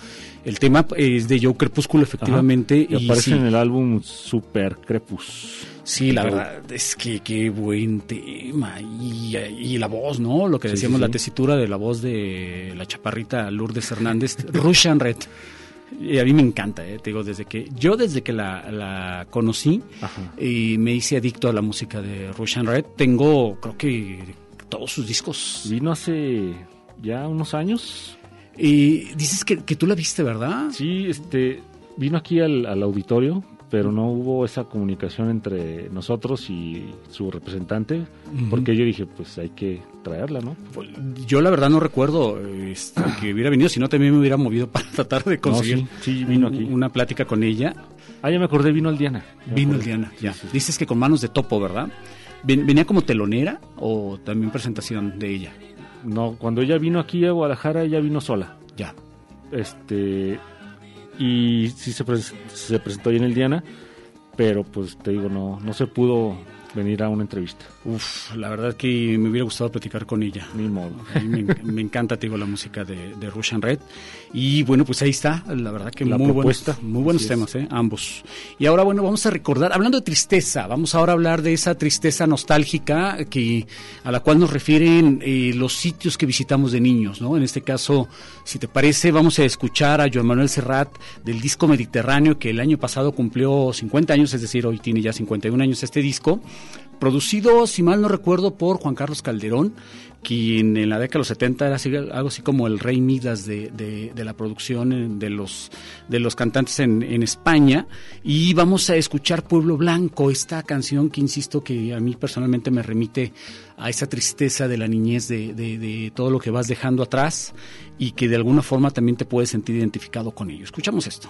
el tema es de Joe Crepúsculo efectivamente Ajá, y y aparece sí, en el álbum Super Crepus. sí, la verdad es que qué buen tema y, y la voz, ¿no? Lo que decíamos sí, la tesitura de la voz de la chaparrita Lourdes Hernández, Russian Red. Y a mí me encanta, eh, te digo, desde que yo desde que la, la conocí y me hice adicto a la música de Russian Red, tengo creo que todos sus discos. Vino hace ya unos años. Y dices que, que tú la viste, ¿verdad? Sí, este, vino aquí al, al auditorio, pero no hubo esa comunicación entre nosotros y su representante, porque yo dije, pues hay que traerla, ¿no? Yo la verdad no recuerdo este, que hubiera venido, sino también me hubiera movido para tratar de conseguir sí, sí, vino un- aquí. una plática con ella. Ah, ya me acordé, vino el Diana. Vino acordé. Diana, ya. Dices que con manos de topo, ¿verdad? Ven- ¿Venía como telonera o también presentación de ella? No, cuando ella vino aquí a Guadalajara, ella vino sola. Ya. Este, y sí se, se presentó ahí en el Diana, pero pues te digo, no, no se pudo venir a una entrevista. Uf, la verdad que me hubiera gustado platicar con ella. Ni modo. Me, en- me encanta, te digo, la música de, de Russian Red. Y bueno, pues ahí está, la verdad que La muy propuesta. buenos, muy buenos temas, ¿eh? ambos. Y ahora, bueno, vamos a recordar, hablando de tristeza, vamos ahora a hablar de esa tristeza nostálgica que, a la cual nos refieren eh, los sitios que visitamos de niños, ¿no? En este caso, si te parece, vamos a escuchar a Joan Manuel Serrat del disco Mediterráneo, que el año pasado cumplió 50 años, es decir, hoy tiene ya 51 años este disco producido, si mal no recuerdo, por Juan Carlos Calderón, quien en la década de los 70 era así- algo así como el rey Midas de, la producción eh, de los, de los cantantes en, España. Y vamos a escuchar Pueblo Blanco, esta canción que insisto que a mí personalmente me remite a esa tristeza de la niñez, de- de todo lo que vas dejando atrás y que de alguna forma también te puedes sentir identificado con ello. Escuchamos esto.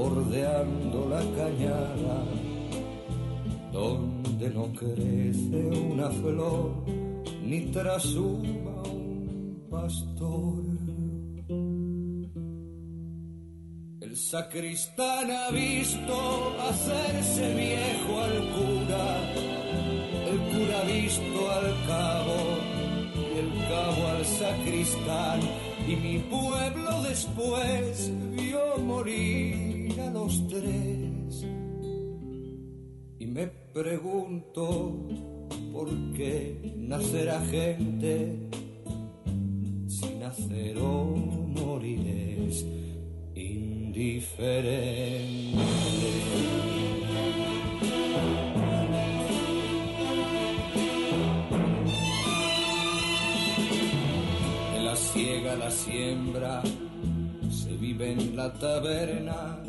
bordeando la cañada, donde no crece una flor, ni trasuma un pastor. El sacristán ha visto hacerse viejo al cura, el cura ha visto al cabo, y el cabo al sacristán, y mi pueblo después vio morir los tres. Y me pregunto por qué nacerá gente si nacer o morir es indiferente. Siega, la siembra, se vive en la taberna,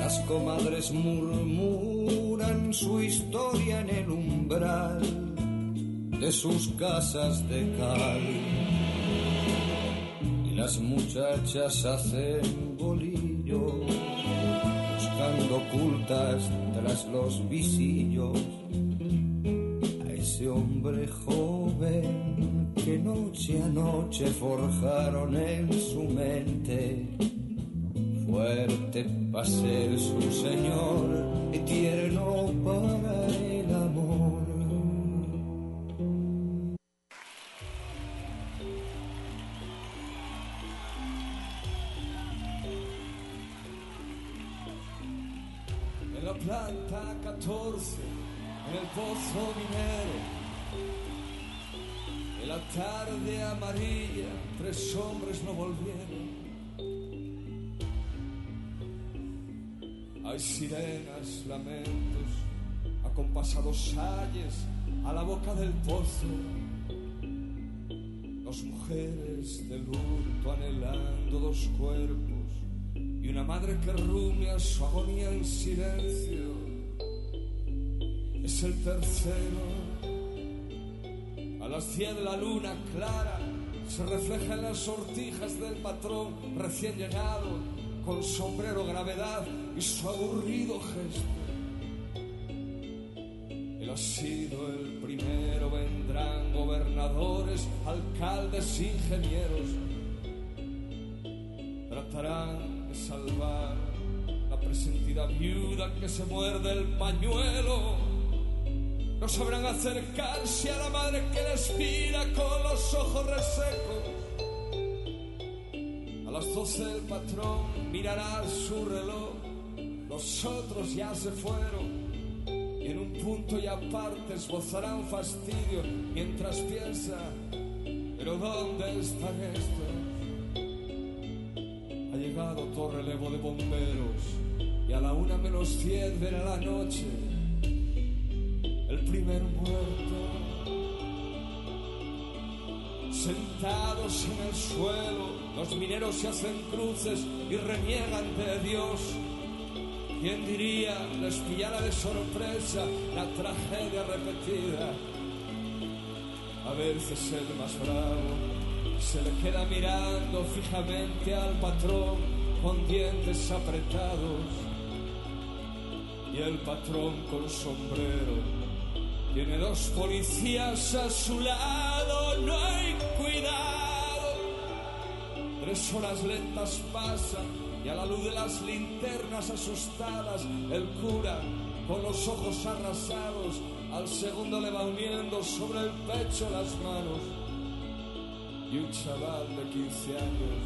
las comadres murmuran su historia en el umbral de sus casas de cal. Y las muchachas hacen bolillo, buscando ocultas tras los visillos a ese hombre joven que noche a noche forjaron en su mente. Fuerte para ser su señor y tierno para el amor. En la planta 14, en el pozo minero, en la tarde amarilla, tres hombres no volvieron. Sirenas, lamentos, acompasados ayes a la boca del pozo. Dos mujeres de luto anhelando dos cuerpos y una madre que rumia su agonía en silencio. Es el tercero. A las diez la luna clara se refleja en las sortijas del patrón recién llegado, con sombrero gravedad y su aburrido gesto. Él ha sido el primero, vendrán gobernadores, alcaldes, ingenieros. Tratarán de salvar la presentida viuda que se muerde el pañuelo. No sabrán acercarse a la madre que les mira con los ojos resecos. A las doce el patrón mirará su reloj. Los otros ya se fueron y en un punto y aparte esbozarán fastidio mientras piensa, pero ¿dónde están estos? Ha llegado todo relevo de bomberos y a la una menos diez verá la noche el primer muerto. Sentados en el suelo, los mineros se hacen cruces y reniegan de Dios. ¿Quién diría les pillara de sorpresa la tragedia repetida? A veces el más bravo se le queda mirando fijamente al patrón con dientes apretados. Y el patrón con sombrero tiene dos policías a su lado, no hay cuidado. Tres horas lentas pasan y a la luz de las linternas asustadas, el cura, con los ojos arrasados, al segundo le va uniendo sobre el pecho las manos. Y un chaval de 15 años,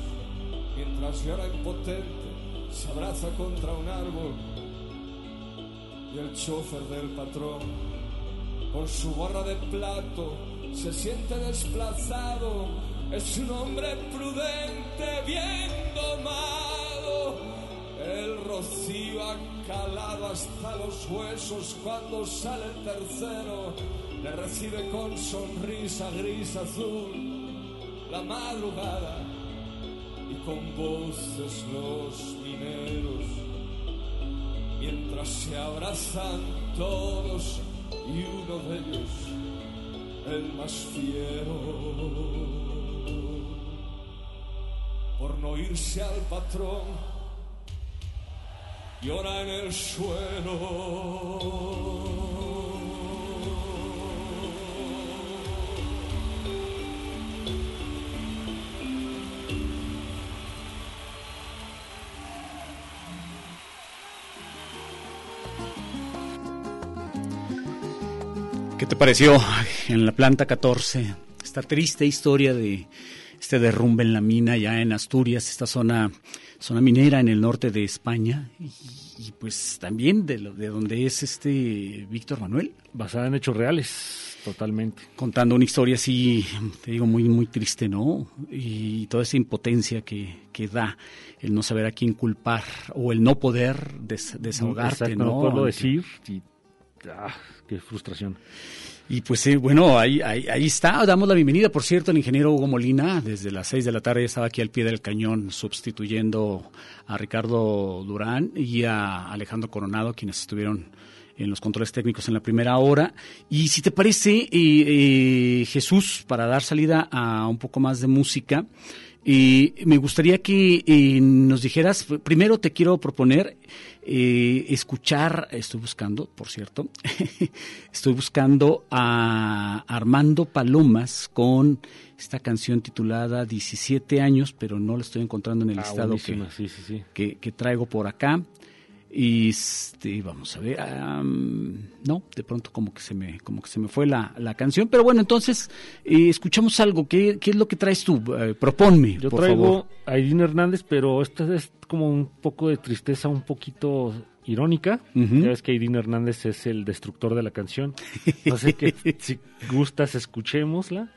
mientras llora impotente, se abraza contra un árbol. Y el chofer del patrón, con su gorra de plato, se siente desplazado. Es un hombre prudente, bien domado. El rocío ha calado hasta los huesos cuando sale el tercero. Le recibe con sonrisa gris azul la madrugada y con voces los mineros. Mientras se abrazan todos y uno de ellos, el más fiero, por no irse al patrón, llora en el suelo. ¿Qué te pareció en la planta 14? Esta triste historia de este derrumbe en la mina ya en Asturias, esta zona, zona minera en el norte de España. Y y, pues también de, lo, de donde es este Víctor Manuel. Basada en hechos reales, totalmente. Contando una historia así, te digo, muy, muy triste, ¿no? Y toda esa impotencia que, que da el no saber a quién culpar o el no poder des, desahogarte, Exacto, ¿no? no puedo decir y ah, qué frustración. Y pues bueno, ahí, ahí, ahí está, damos la bienvenida, por cierto, al ingeniero Hugo Molina, desde las seis de la tarde estaba aquí al pie del cañón sustituyendo a Ricardo Durán y a Alejandro Coronado, quienes estuvieron en los controles técnicos en la primera hora. Y si te parece, eh, eh, Jesús, para dar salida a un poco más de música, eh, me gustaría que eh, nos dijeras, primero te quiero proponer eh, escuchar, estoy buscando, por cierto, estoy buscando a Armando Palomas con esta canción titulada 17 años, pero no la estoy encontrando en el Ah, listado que, buenísima, sí, sí, sí. que, que traigo por acá. Y este, vamos a ver, no, de pronto como que se me, como que se me fue la, la canción, pero bueno, entonces eh, escuchamos algo. ¿Qué, ¿Qué es lo que traes tú? Eh, proponme, Yo por traigo favor. a Irene Hernández, pero esta es como un poco de tristeza, un poquito irónica. Ya ves que Irene Hernández es el destructor de la canción. Así que si gustas, escuchémosla.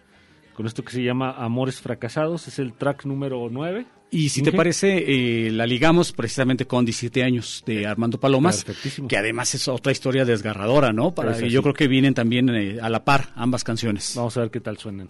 Con esto que se llama Amores Fracasados, es el track número 9. Y si te parece, eh, la ligamos precisamente con 17 años de Armando Palomas, que además es otra historia desgarradora, ¿no? Para, yo creo que vienen también eh, a la par ambas canciones. Vamos a ver qué tal suenan.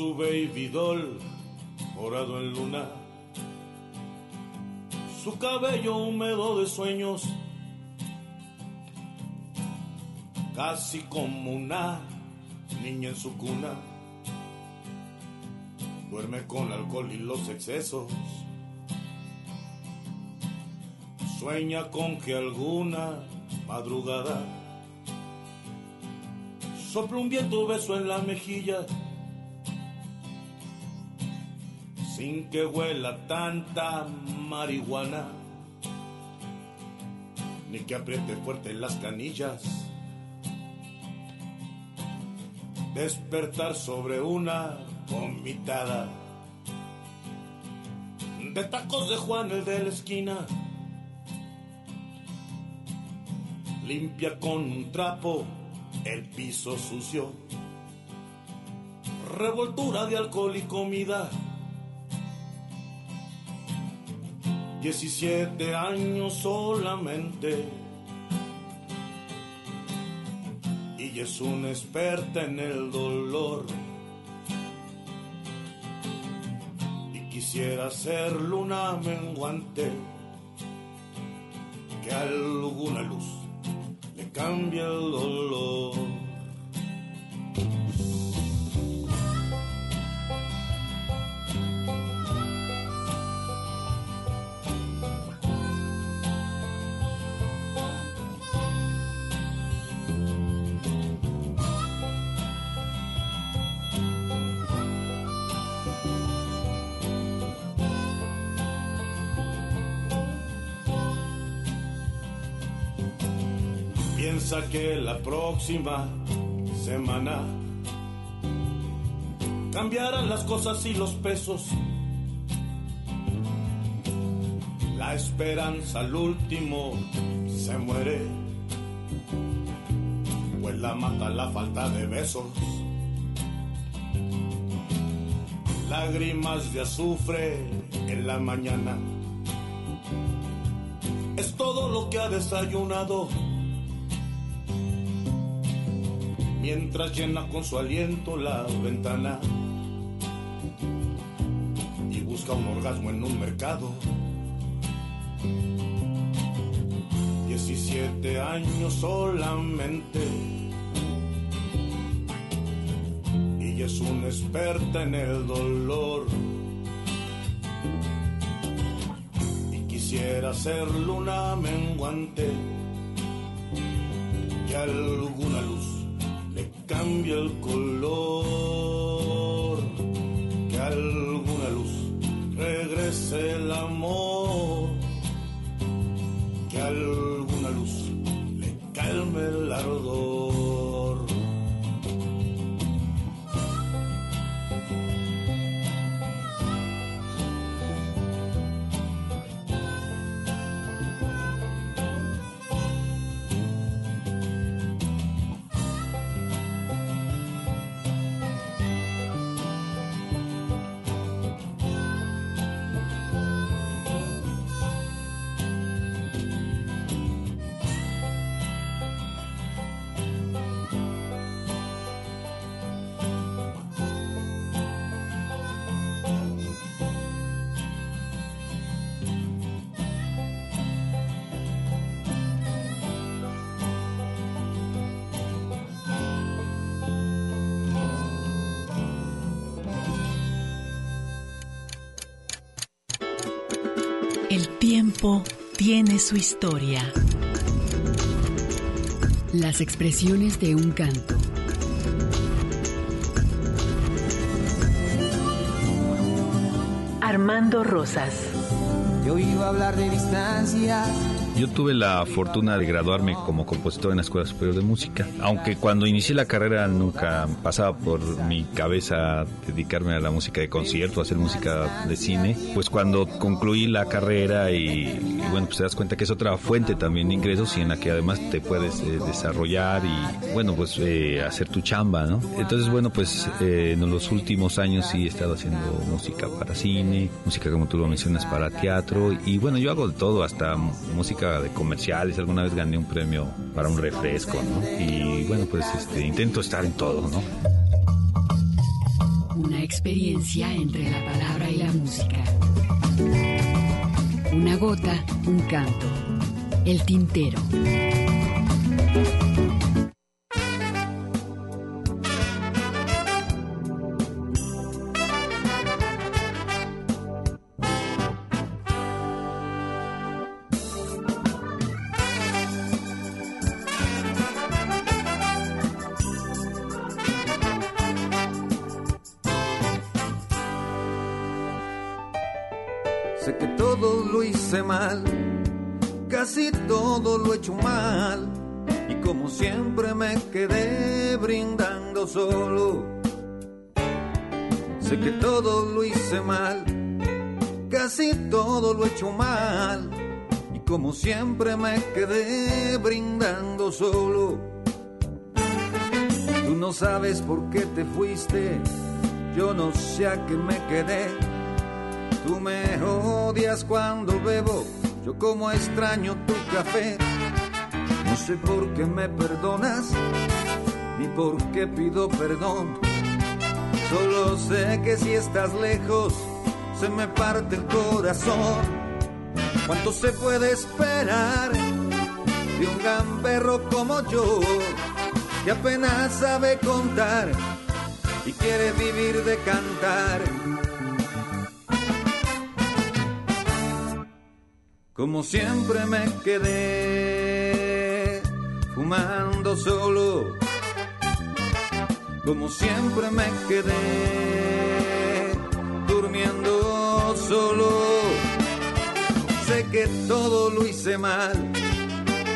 Su baby doll morado en luna, su cabello húmedo de sueños, casi como una niña en su cuna, duerme con alcohol y los excesos. Sueña con que alguna madrugada sopla un viento beso en la mejilla sin que huela tanta marihuana, ni que apriete fuerte las canillas. Despertar sobre una vomitada de tacos de Juan el de la esquina. Limpia con un trapo el piso sucio. Revoltura de alcohol y comida. 17 años solamente. Y es una experta en el dolor. Y quisiera ser luna menguante. Que alguna luz le cambie el dolor. Que la próxima semana cambiarán las cosas y los pesos. La esperanza al último se muere, pues la mata la falta de besos. Lágrimas de azufre en la mañana. Es todo lo que ha desayunado. Mientras llena con su aliento la ventana y busca un orgasmo en un mercado. 17 años solamente y es una experta en el dolor. Y quisiera ser luna menguante que alguna luz cambia el color, que alguna luz regrese tiene su historia. Las expresiones de un canto. Armando Rosas. Yo iba a hablar de distancias yo tuve la fortuna de graduarme como compositor en la Escuela Superior de Música, aunque cuando inicié la carrera nunca pasaba por mi cabeza dedicarme a la música de concierto, hacer música de cine, pues cuando concluí la carrera y, bueno, pues te das cuenta que es otra fuente también de ingresos y en la que además te puedes eh, desarrollar y bueno, pues eh, hacer tu chamba, ¿no? Entonces, bueno, pues eh, en los últimos años sí he estado haciendo música para cine, música como tú lo mencionas para teatro y bueno, yo hago de todo, hasta música de comerciales, alguna vez gané un premio para un refresco, ¿no? Y bueno, pues este, intento estar en todo, ¿no? Una experiencia entre la palabra y la música. Una gota, un canto. El tintero. Siempre me quedé brindando solo. Tú no sabes por qué te fuiste, yo no sé a qué me quedé Tú me odias cuando bebo, yo como extraño tu café. No sé por qué me perdonas, ni por qué pido perdón. Solo sé que si estás lejos, se me parte el corazón. ¿Cuánto se puede esperar de un gamberro como yo, que apenas sabe contar y quiere vivir de cantar? Como siempre me quedé fumando solo. Como siempre me quedé durmiendo solo. Que todo lo hice mal,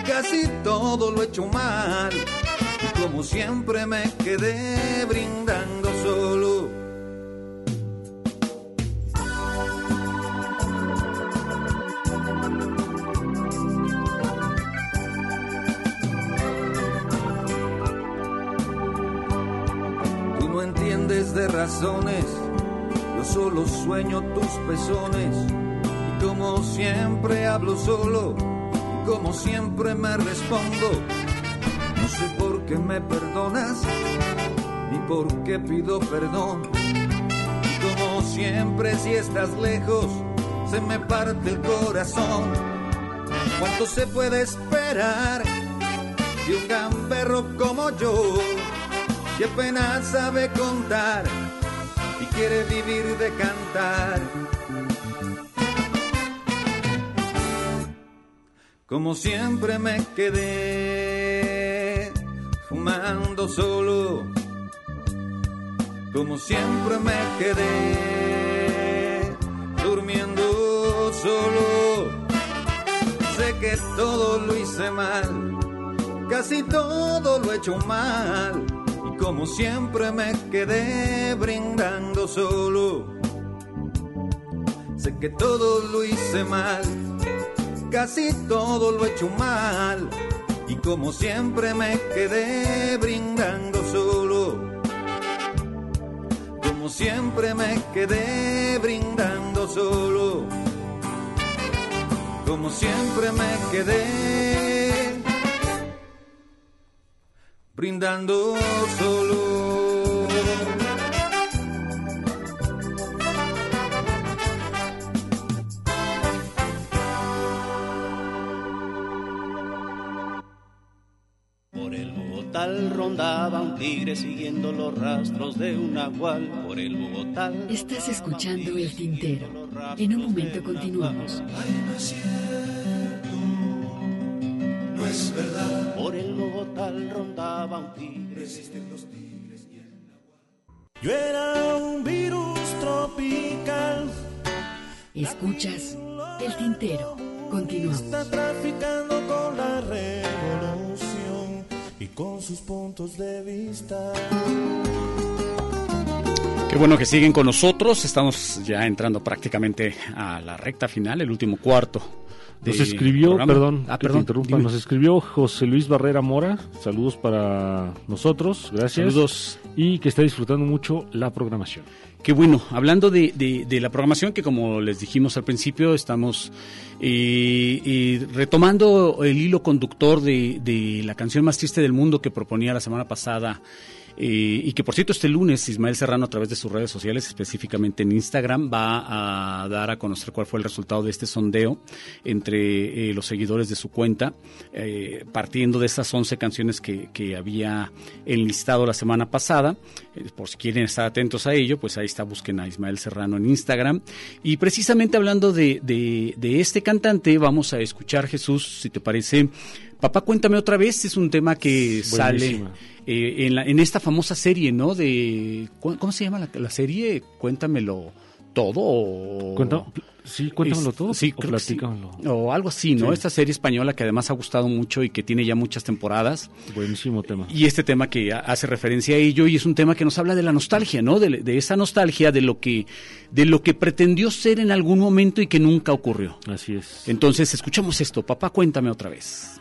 casi todo lo he hecho mal. Y como siempre me quedé brindando solo de razones, yo solo sueño tus pezones como siempre hablo solo como siempre me respondo. No sé por qué me perdonas ni por qué pido perdón. Como siempre si estás lejos se me parte el corazón. ¿Cuánto se puede esperar de un gamberro como yo? que apenas sabe contar y quiere vivir de cantar. Como siempre me quedé fumando solo, como siempre me quedé durmiendo solo. Sé que todo lo hice mal, casi todo lo he hecho mal como siempre me quedé brindando solo. Sé que todo lo hice mal, casi todo lo he hecho mal. Y como siempre me quedé brindando solo. Como siempre me quedé brindando solo. Como siempre me quedé brindando solo. Rondaba un tigre siguiendo los rastros de un agual. Por el Bogotá. Estás escuchando el tintero. En un momento continuamos. No es verdad. Por el Bogotal rondaba un tigre. Yo era un virus tropical. Escuchas el tintero. Continuamos. Está traficando con la revolución y con sus puntos de vista. Qué bueno que siguen con nosotros. Estamos ya entrando prácticamente a la recta final, el último cuarto. Nos escribió, programa. perdón, ah, que te perdón, interrumpa, dime. nos escribió José Luis Barrera Mora, saludos para nosotros, gracias. Saludos. Y que está disfrutando mucho la programación. Qué bueno, hablando de, de- de la programación, que como les dijimos al principio, estamos eh, eh, retomando el hilo conductor de, de la canción más triste del mundo que proponía la semana pasada. Eh, y que por cierto este lunes Ismael Serrano a través de sus redes sociales, específicamente en Instagram, va a dar a conocer cuál fue el resultado de este sondeo entre eh, los seguidores de su cuenta, eh, partiendo de esas 11 canciones que, había enlistado la semana pasada. Por si quieren estar atentos a ello, pues ahí está, busquen a Ismael Serrano en Instagram. Y precisamente hablando de este cantante, vamos a escuchar, Jesús, si te parece. Papá, cuéntame otra vez, es un tema que sale eh, en, la- en esta famosa serie, ¿no? De ¿cu- ¿Cómo se llama la, la serie? Cuéntamelo todo. O, sí, cuéntamelo todo, Sí, o sí. platícamelo. O algo así, ¿no? Sí. Esta serie española que además ha gustado mucho y que tiene ya muchas temporadas. Buenísimo tema. Y este tema que ha- hace referencia a ello y es un tema que nos habla de la nostalgia, ¿no? De, de esa nostalgia de lo que de lo que pretendió ser en algún momento y que nunca ocurrió. Así es. Entonces, escuchamos esto. Papá, cuéntame otra vez.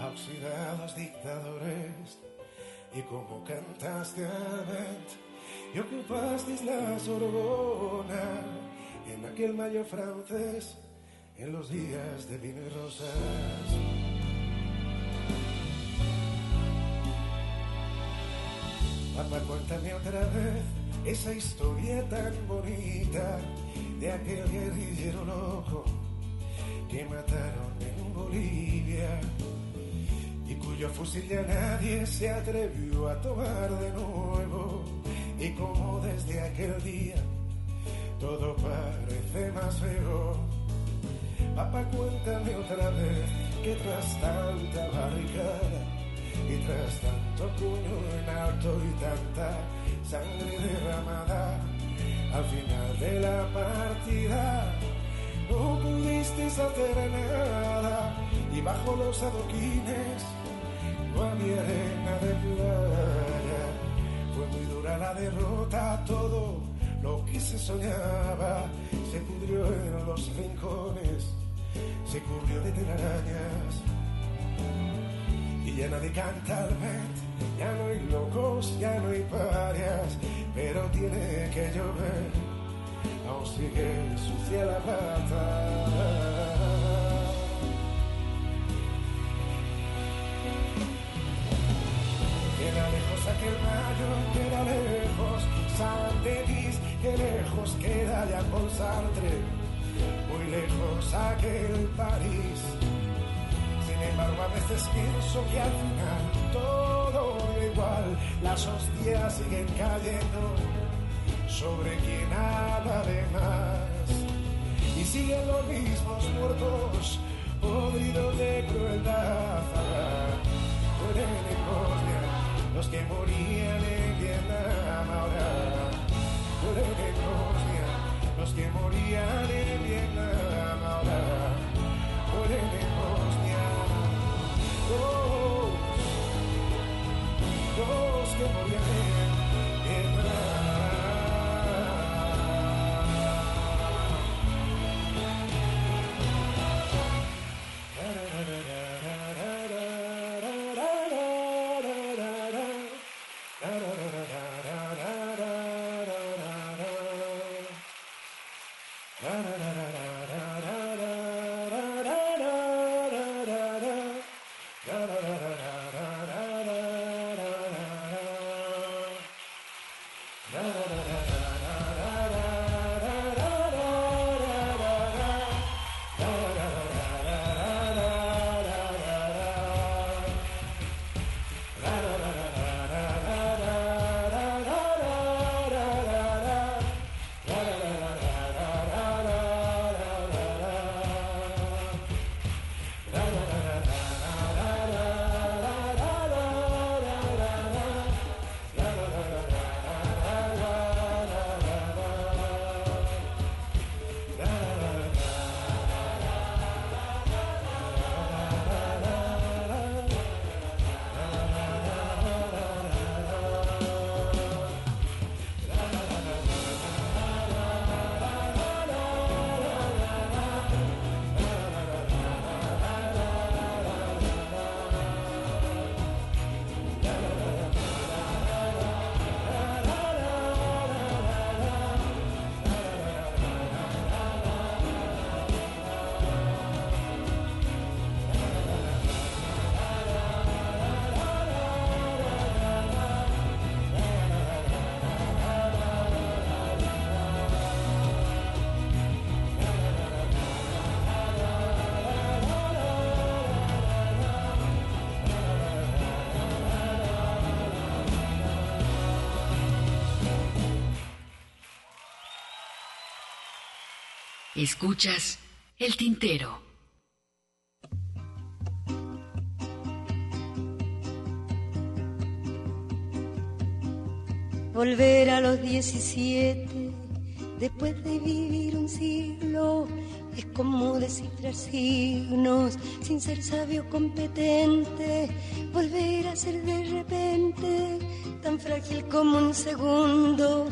oxidados dictadores y como cantaste a Bent y ocupasteis la Sorbona en aquel mayo francés en los días de vino y rosas. Papá, cuéntame otra vez esa historia tan bonita de aquel guerrillero loco que mataron en Bolivia cuyo fusil ya nadie se atrevió a tomar de nuevo y como desde aquel día todo parece más feo. Papá, cuéntame otra vez que tras tanta barricada y tras tanto puño en alto y tanta sangre derramada, al final de la partida no pudiste hacer nada y bajo los adoquines no había arena de playa. Fue muy dura la derrota, todo lo que se soñaba se pudrió en los rincones, se cubrió de telarañas y ya nadie canta ya no hay locos, ya no hay parias, pero tiene que llover, aún sigue sucia la plata. Queda lejos aquel mayo, queda lejos San Denis, que lejos queda ya Paul Sartre, muy lejos aquel París. Sin embargo, a veces pienso que al final todo igual, las hostias siguen cayendo sobre quien habla de más. Y siguen los mismos muertos, podridos de crueldad. Bosnia los que morían en Vietnam ahora. Mueren en Bosnia los que morían en Vietnam ahora. Mueren en Bosnia. Los, los que morían en Vietnam. Escuchas el tintero. Volver a los 17 después de vivir un siglo es como descifrar signos sin ser sabio competente. Volver a ser de repente tan frágil como un segundo.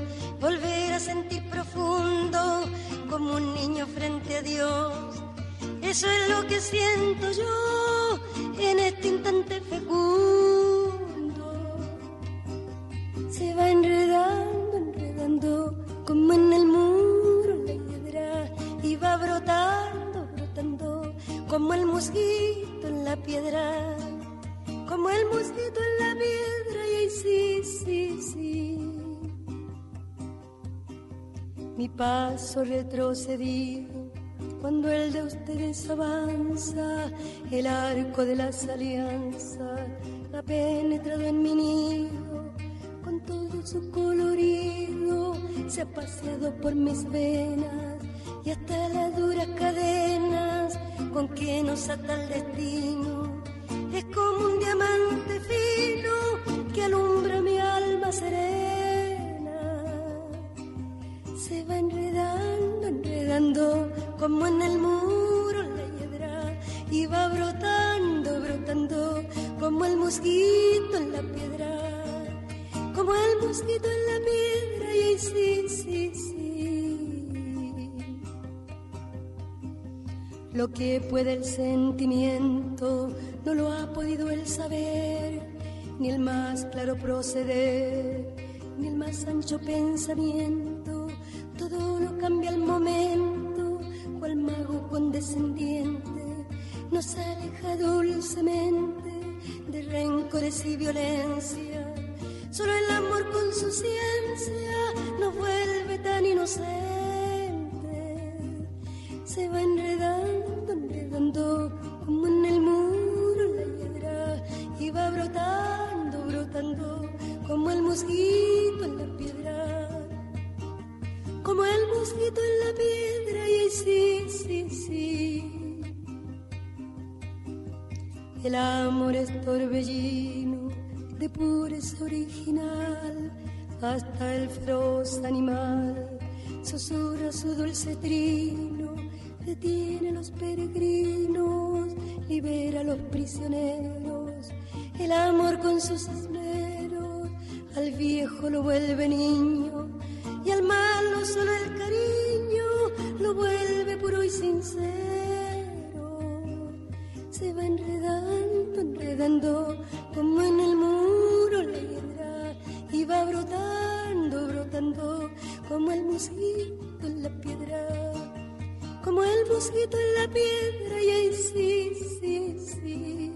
Eso es lo que siento yo en este instante fecundo. Se va enredando, enredando como en el muro la piedra y va brotando, brotando como el mosquito en la piedra, como el mosquito en la piedra y ahí sí, sí, sí mi paso retrocedido cuando el de ustedes avanza, el arco de las alianzas ha penetrado en mi nido, con todo su colorido se ha paseado por mis venas y hasta las duras cadenas con que nos ata el destino. Es como un diamante fino que alumbra mi alma serena. Se va enredando, enredando como en el muro la hiedra va brotando, brotando como el mosquito en la piedra. Como el mosquito en la piedra y sí, sí, sí. Lo que puede el sentimiento no lo ha podido el saber, ni el más claro proceder, ni el más ancho pensamiento. Todo lo cambia al momento, condescendiente nos aleja dulcemente de rencores y violencia. Solo el amor con su ciencia nos vuelve tan inocentes se va enredando, enredando como en el muro la hiedra y va brotando, brotando como el mosquito en la piedra, como el mosquito en la piedra y sí, sí, sí. El amor es torbellino de pureza original hasta el feroz animal susurra su dulce trino detiene a los peregrinos, libera a los prisioneros, el amor con sus esmeros, al viejo lo vuelve niño y al malo solo el cariño lo vuelve puro y sincero. Se va enredando, enredando como en el muro la hiedra y va brotando, brotando como el mosquito en la piedra como el mosquito en la piedra y ahí sí, sí, sí.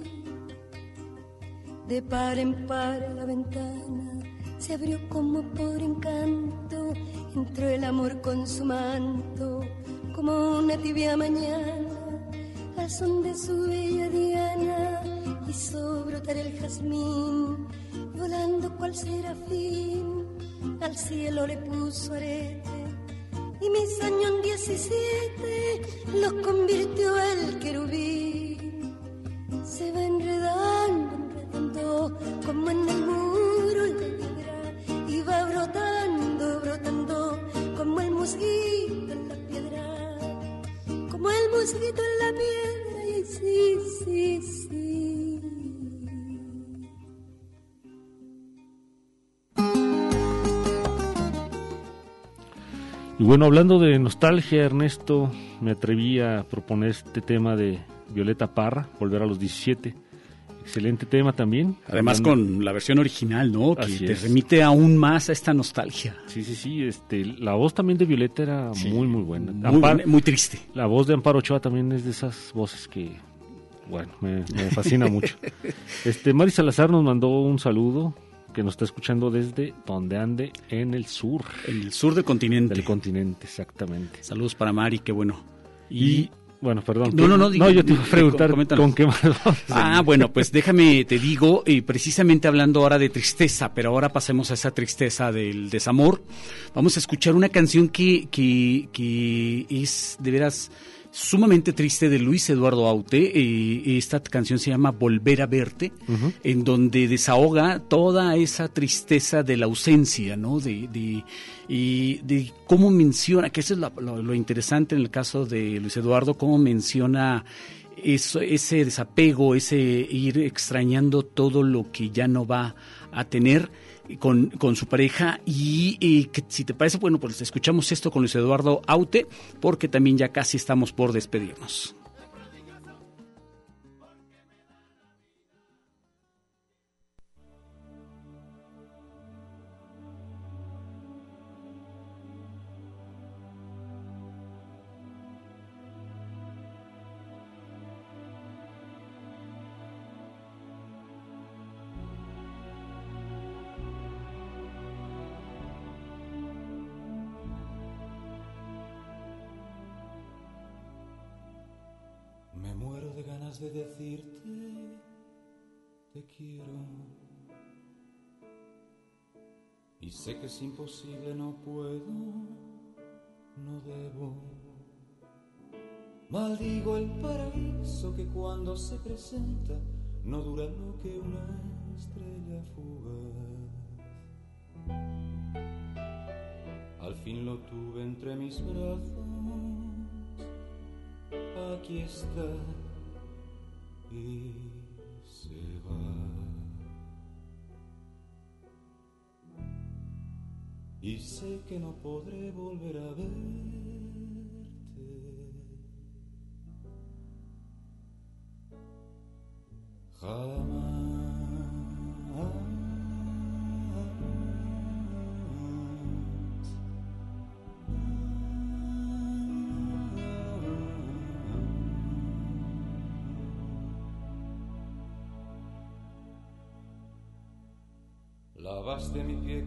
De par en par la ventana se abrió como por encanto, entró el amor con su manto, como una tibia mañana, al son de su bella diana, hizo brotar el jazmín, volando cual serafín, al cielo le puso arete y mis años 17 los convirtió el querubín. Se va enredando, enredando como en el muro va brotando, brotando como el mosquito en la piedra, como el mosquito en la piedra y sí, sí, sí. Y bueno, hablando de nostalgia, Ernesto, me atreví a proponer este tema de Violeta Parra, Volver a los 17. Excelente tema también. Además con la versión original, ¿no? Que te remite aún más a esta nostalgia. Sí, sí, sí. Este, la voz también de Violeta era muy, muy buena. Muy, muy, triste. La voz de Amparo Ochoa también es de esas voces que, bueno, me, me fascina mucho. Este, Mari Salazar nos mandó un saludo que nos está escuchando desde donde ande en el sur. En el sur del continente. Del continente, exactamente. Saludos para Mari, qué bueno. Y, bueno, perdón. No, no, no. no, yo te iba a preguntar con qué más. Ah, bueno, pues déjame, te digo, y precisamente hablando ahora de tristeza, pero ahora pasemos a esa tristeza del desamor. Vamos a escuchar una canción que, que, que es de veras sumamente triste de Luis Eduardo Aute. Eh, esta canción se llama Volver a verte, en donde desahoga toda esa tristeza de la ausencia, ¿no? De, de, y de cómo menciona, que eso es lo, interesante en el caso de Luis Eduardo, cómo menciona eso, ese desapego, ese ir extrañando todo lo que ya no va a tener con, con su pareja y, que si te parece, bueno, pues escuchamos esto con Luis Eduardo Aute porque también ya casi estamos por despedirnos. Quiero. Y sé que es imposible, no puedo, no debo. Maldigo el paraíso que cuando se presenta no dura lo que una estrella fugaz. Al fin lo tuve entre mis brazos, aquí está y se va. Y sé que no podré volver a ver. Lavaste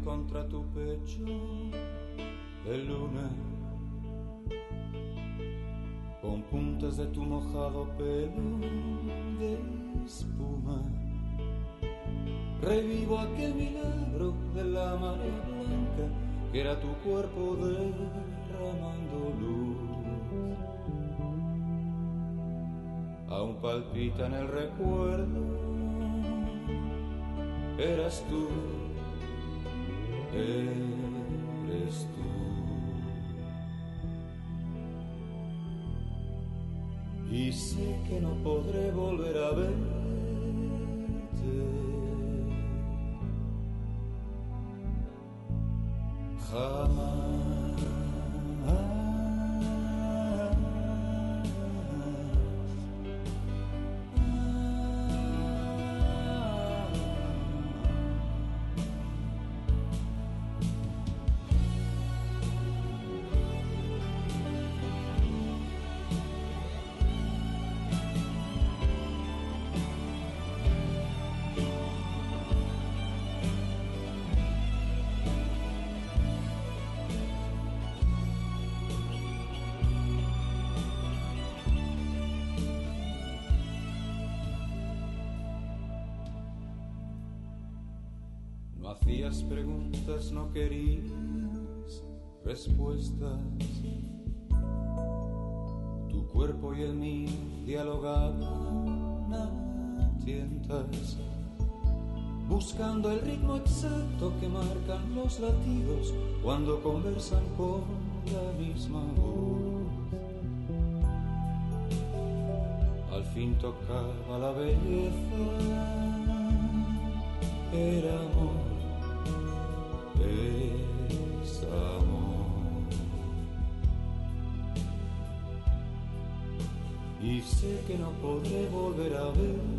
contra tu pecho de luna con puntas de tu mojado pelo de espuma. Revivo aquel milagro de la marea blanca que era tu cuerpo derramando luz. Aún palpita en el recuerdo, eras tú, eres tú. y sé que no podré volver a verte. Jamás. Hacías preguntas, no querías respuestas. Tu cuerpo y el mío dialogaban a tientas, buscando el ritmo exacto que marcan los latidos cuando conversan con la misma voz. Al fin tocaba la belleza era sé que no podré volver a verte.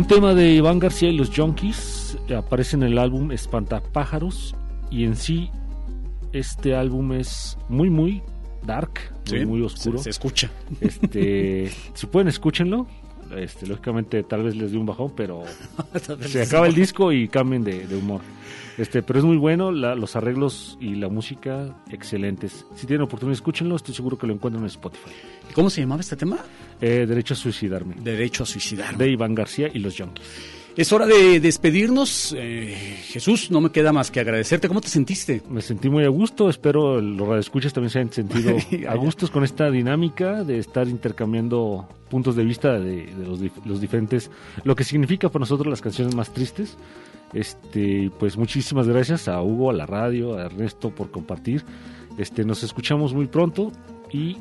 Un tema de Iván García y los Junkies eh, aparece en el álbum Espantapájaros y en sí este álbum es muy muy dark, muy, Sí, muy oscuro. se- se escucha. Este, si pueden escúchenlo. Este, lógicamente tal vez les dé un bajón, pero se acaba el disco y cambien de, de humor. Este, pero es muy bueno, la- los arreglos y la música excelentes. Si tienen oportunidad, escúchenlo, estoy seguro que lo encuentran en Spotify. ¿Cómo se llamaba este tema? Eh, Derecho a suicidarme. Derecho a suicidarme. De Iván García y los Junkies. Es hora de despedirnos. Eh, Jesús, no me queda más que agradecerte. ¿Cómo te sentiste? Me sentí muy a gusto, espero los radioescuchas también se hayan sentido a gustos con esta dinámica de estar intercambiando puntos de vista de, de los, los diferentes, lo que significa para nosotros las canciones más tristes. Este, pues muchísimas gracias a Hugo, a la radio, a Ernesto por compartir. Este, nos escuchamos muy pronto y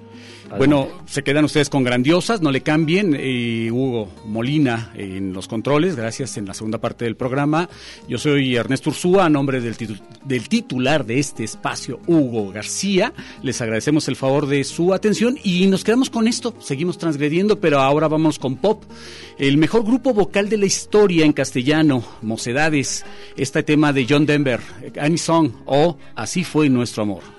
Bueno, se quedan ustedes con grandiosas, no le cambien. Eh, Hugo Molina en los controles, gracias en la segunda parte del programa. Yo soy Ernesto Ursúa, a nombre del, titu- del titular de este espacio, Hugo García. Les agradecemos el favor de su atención y nos quedamos con esto. Seguimos transgrediendo, pero ahora vamos con pop. El mejor grupo vocal de la historia en castellano, Mocedades. Este tema de John Denver, Annie Song o Así fue nuestro amor.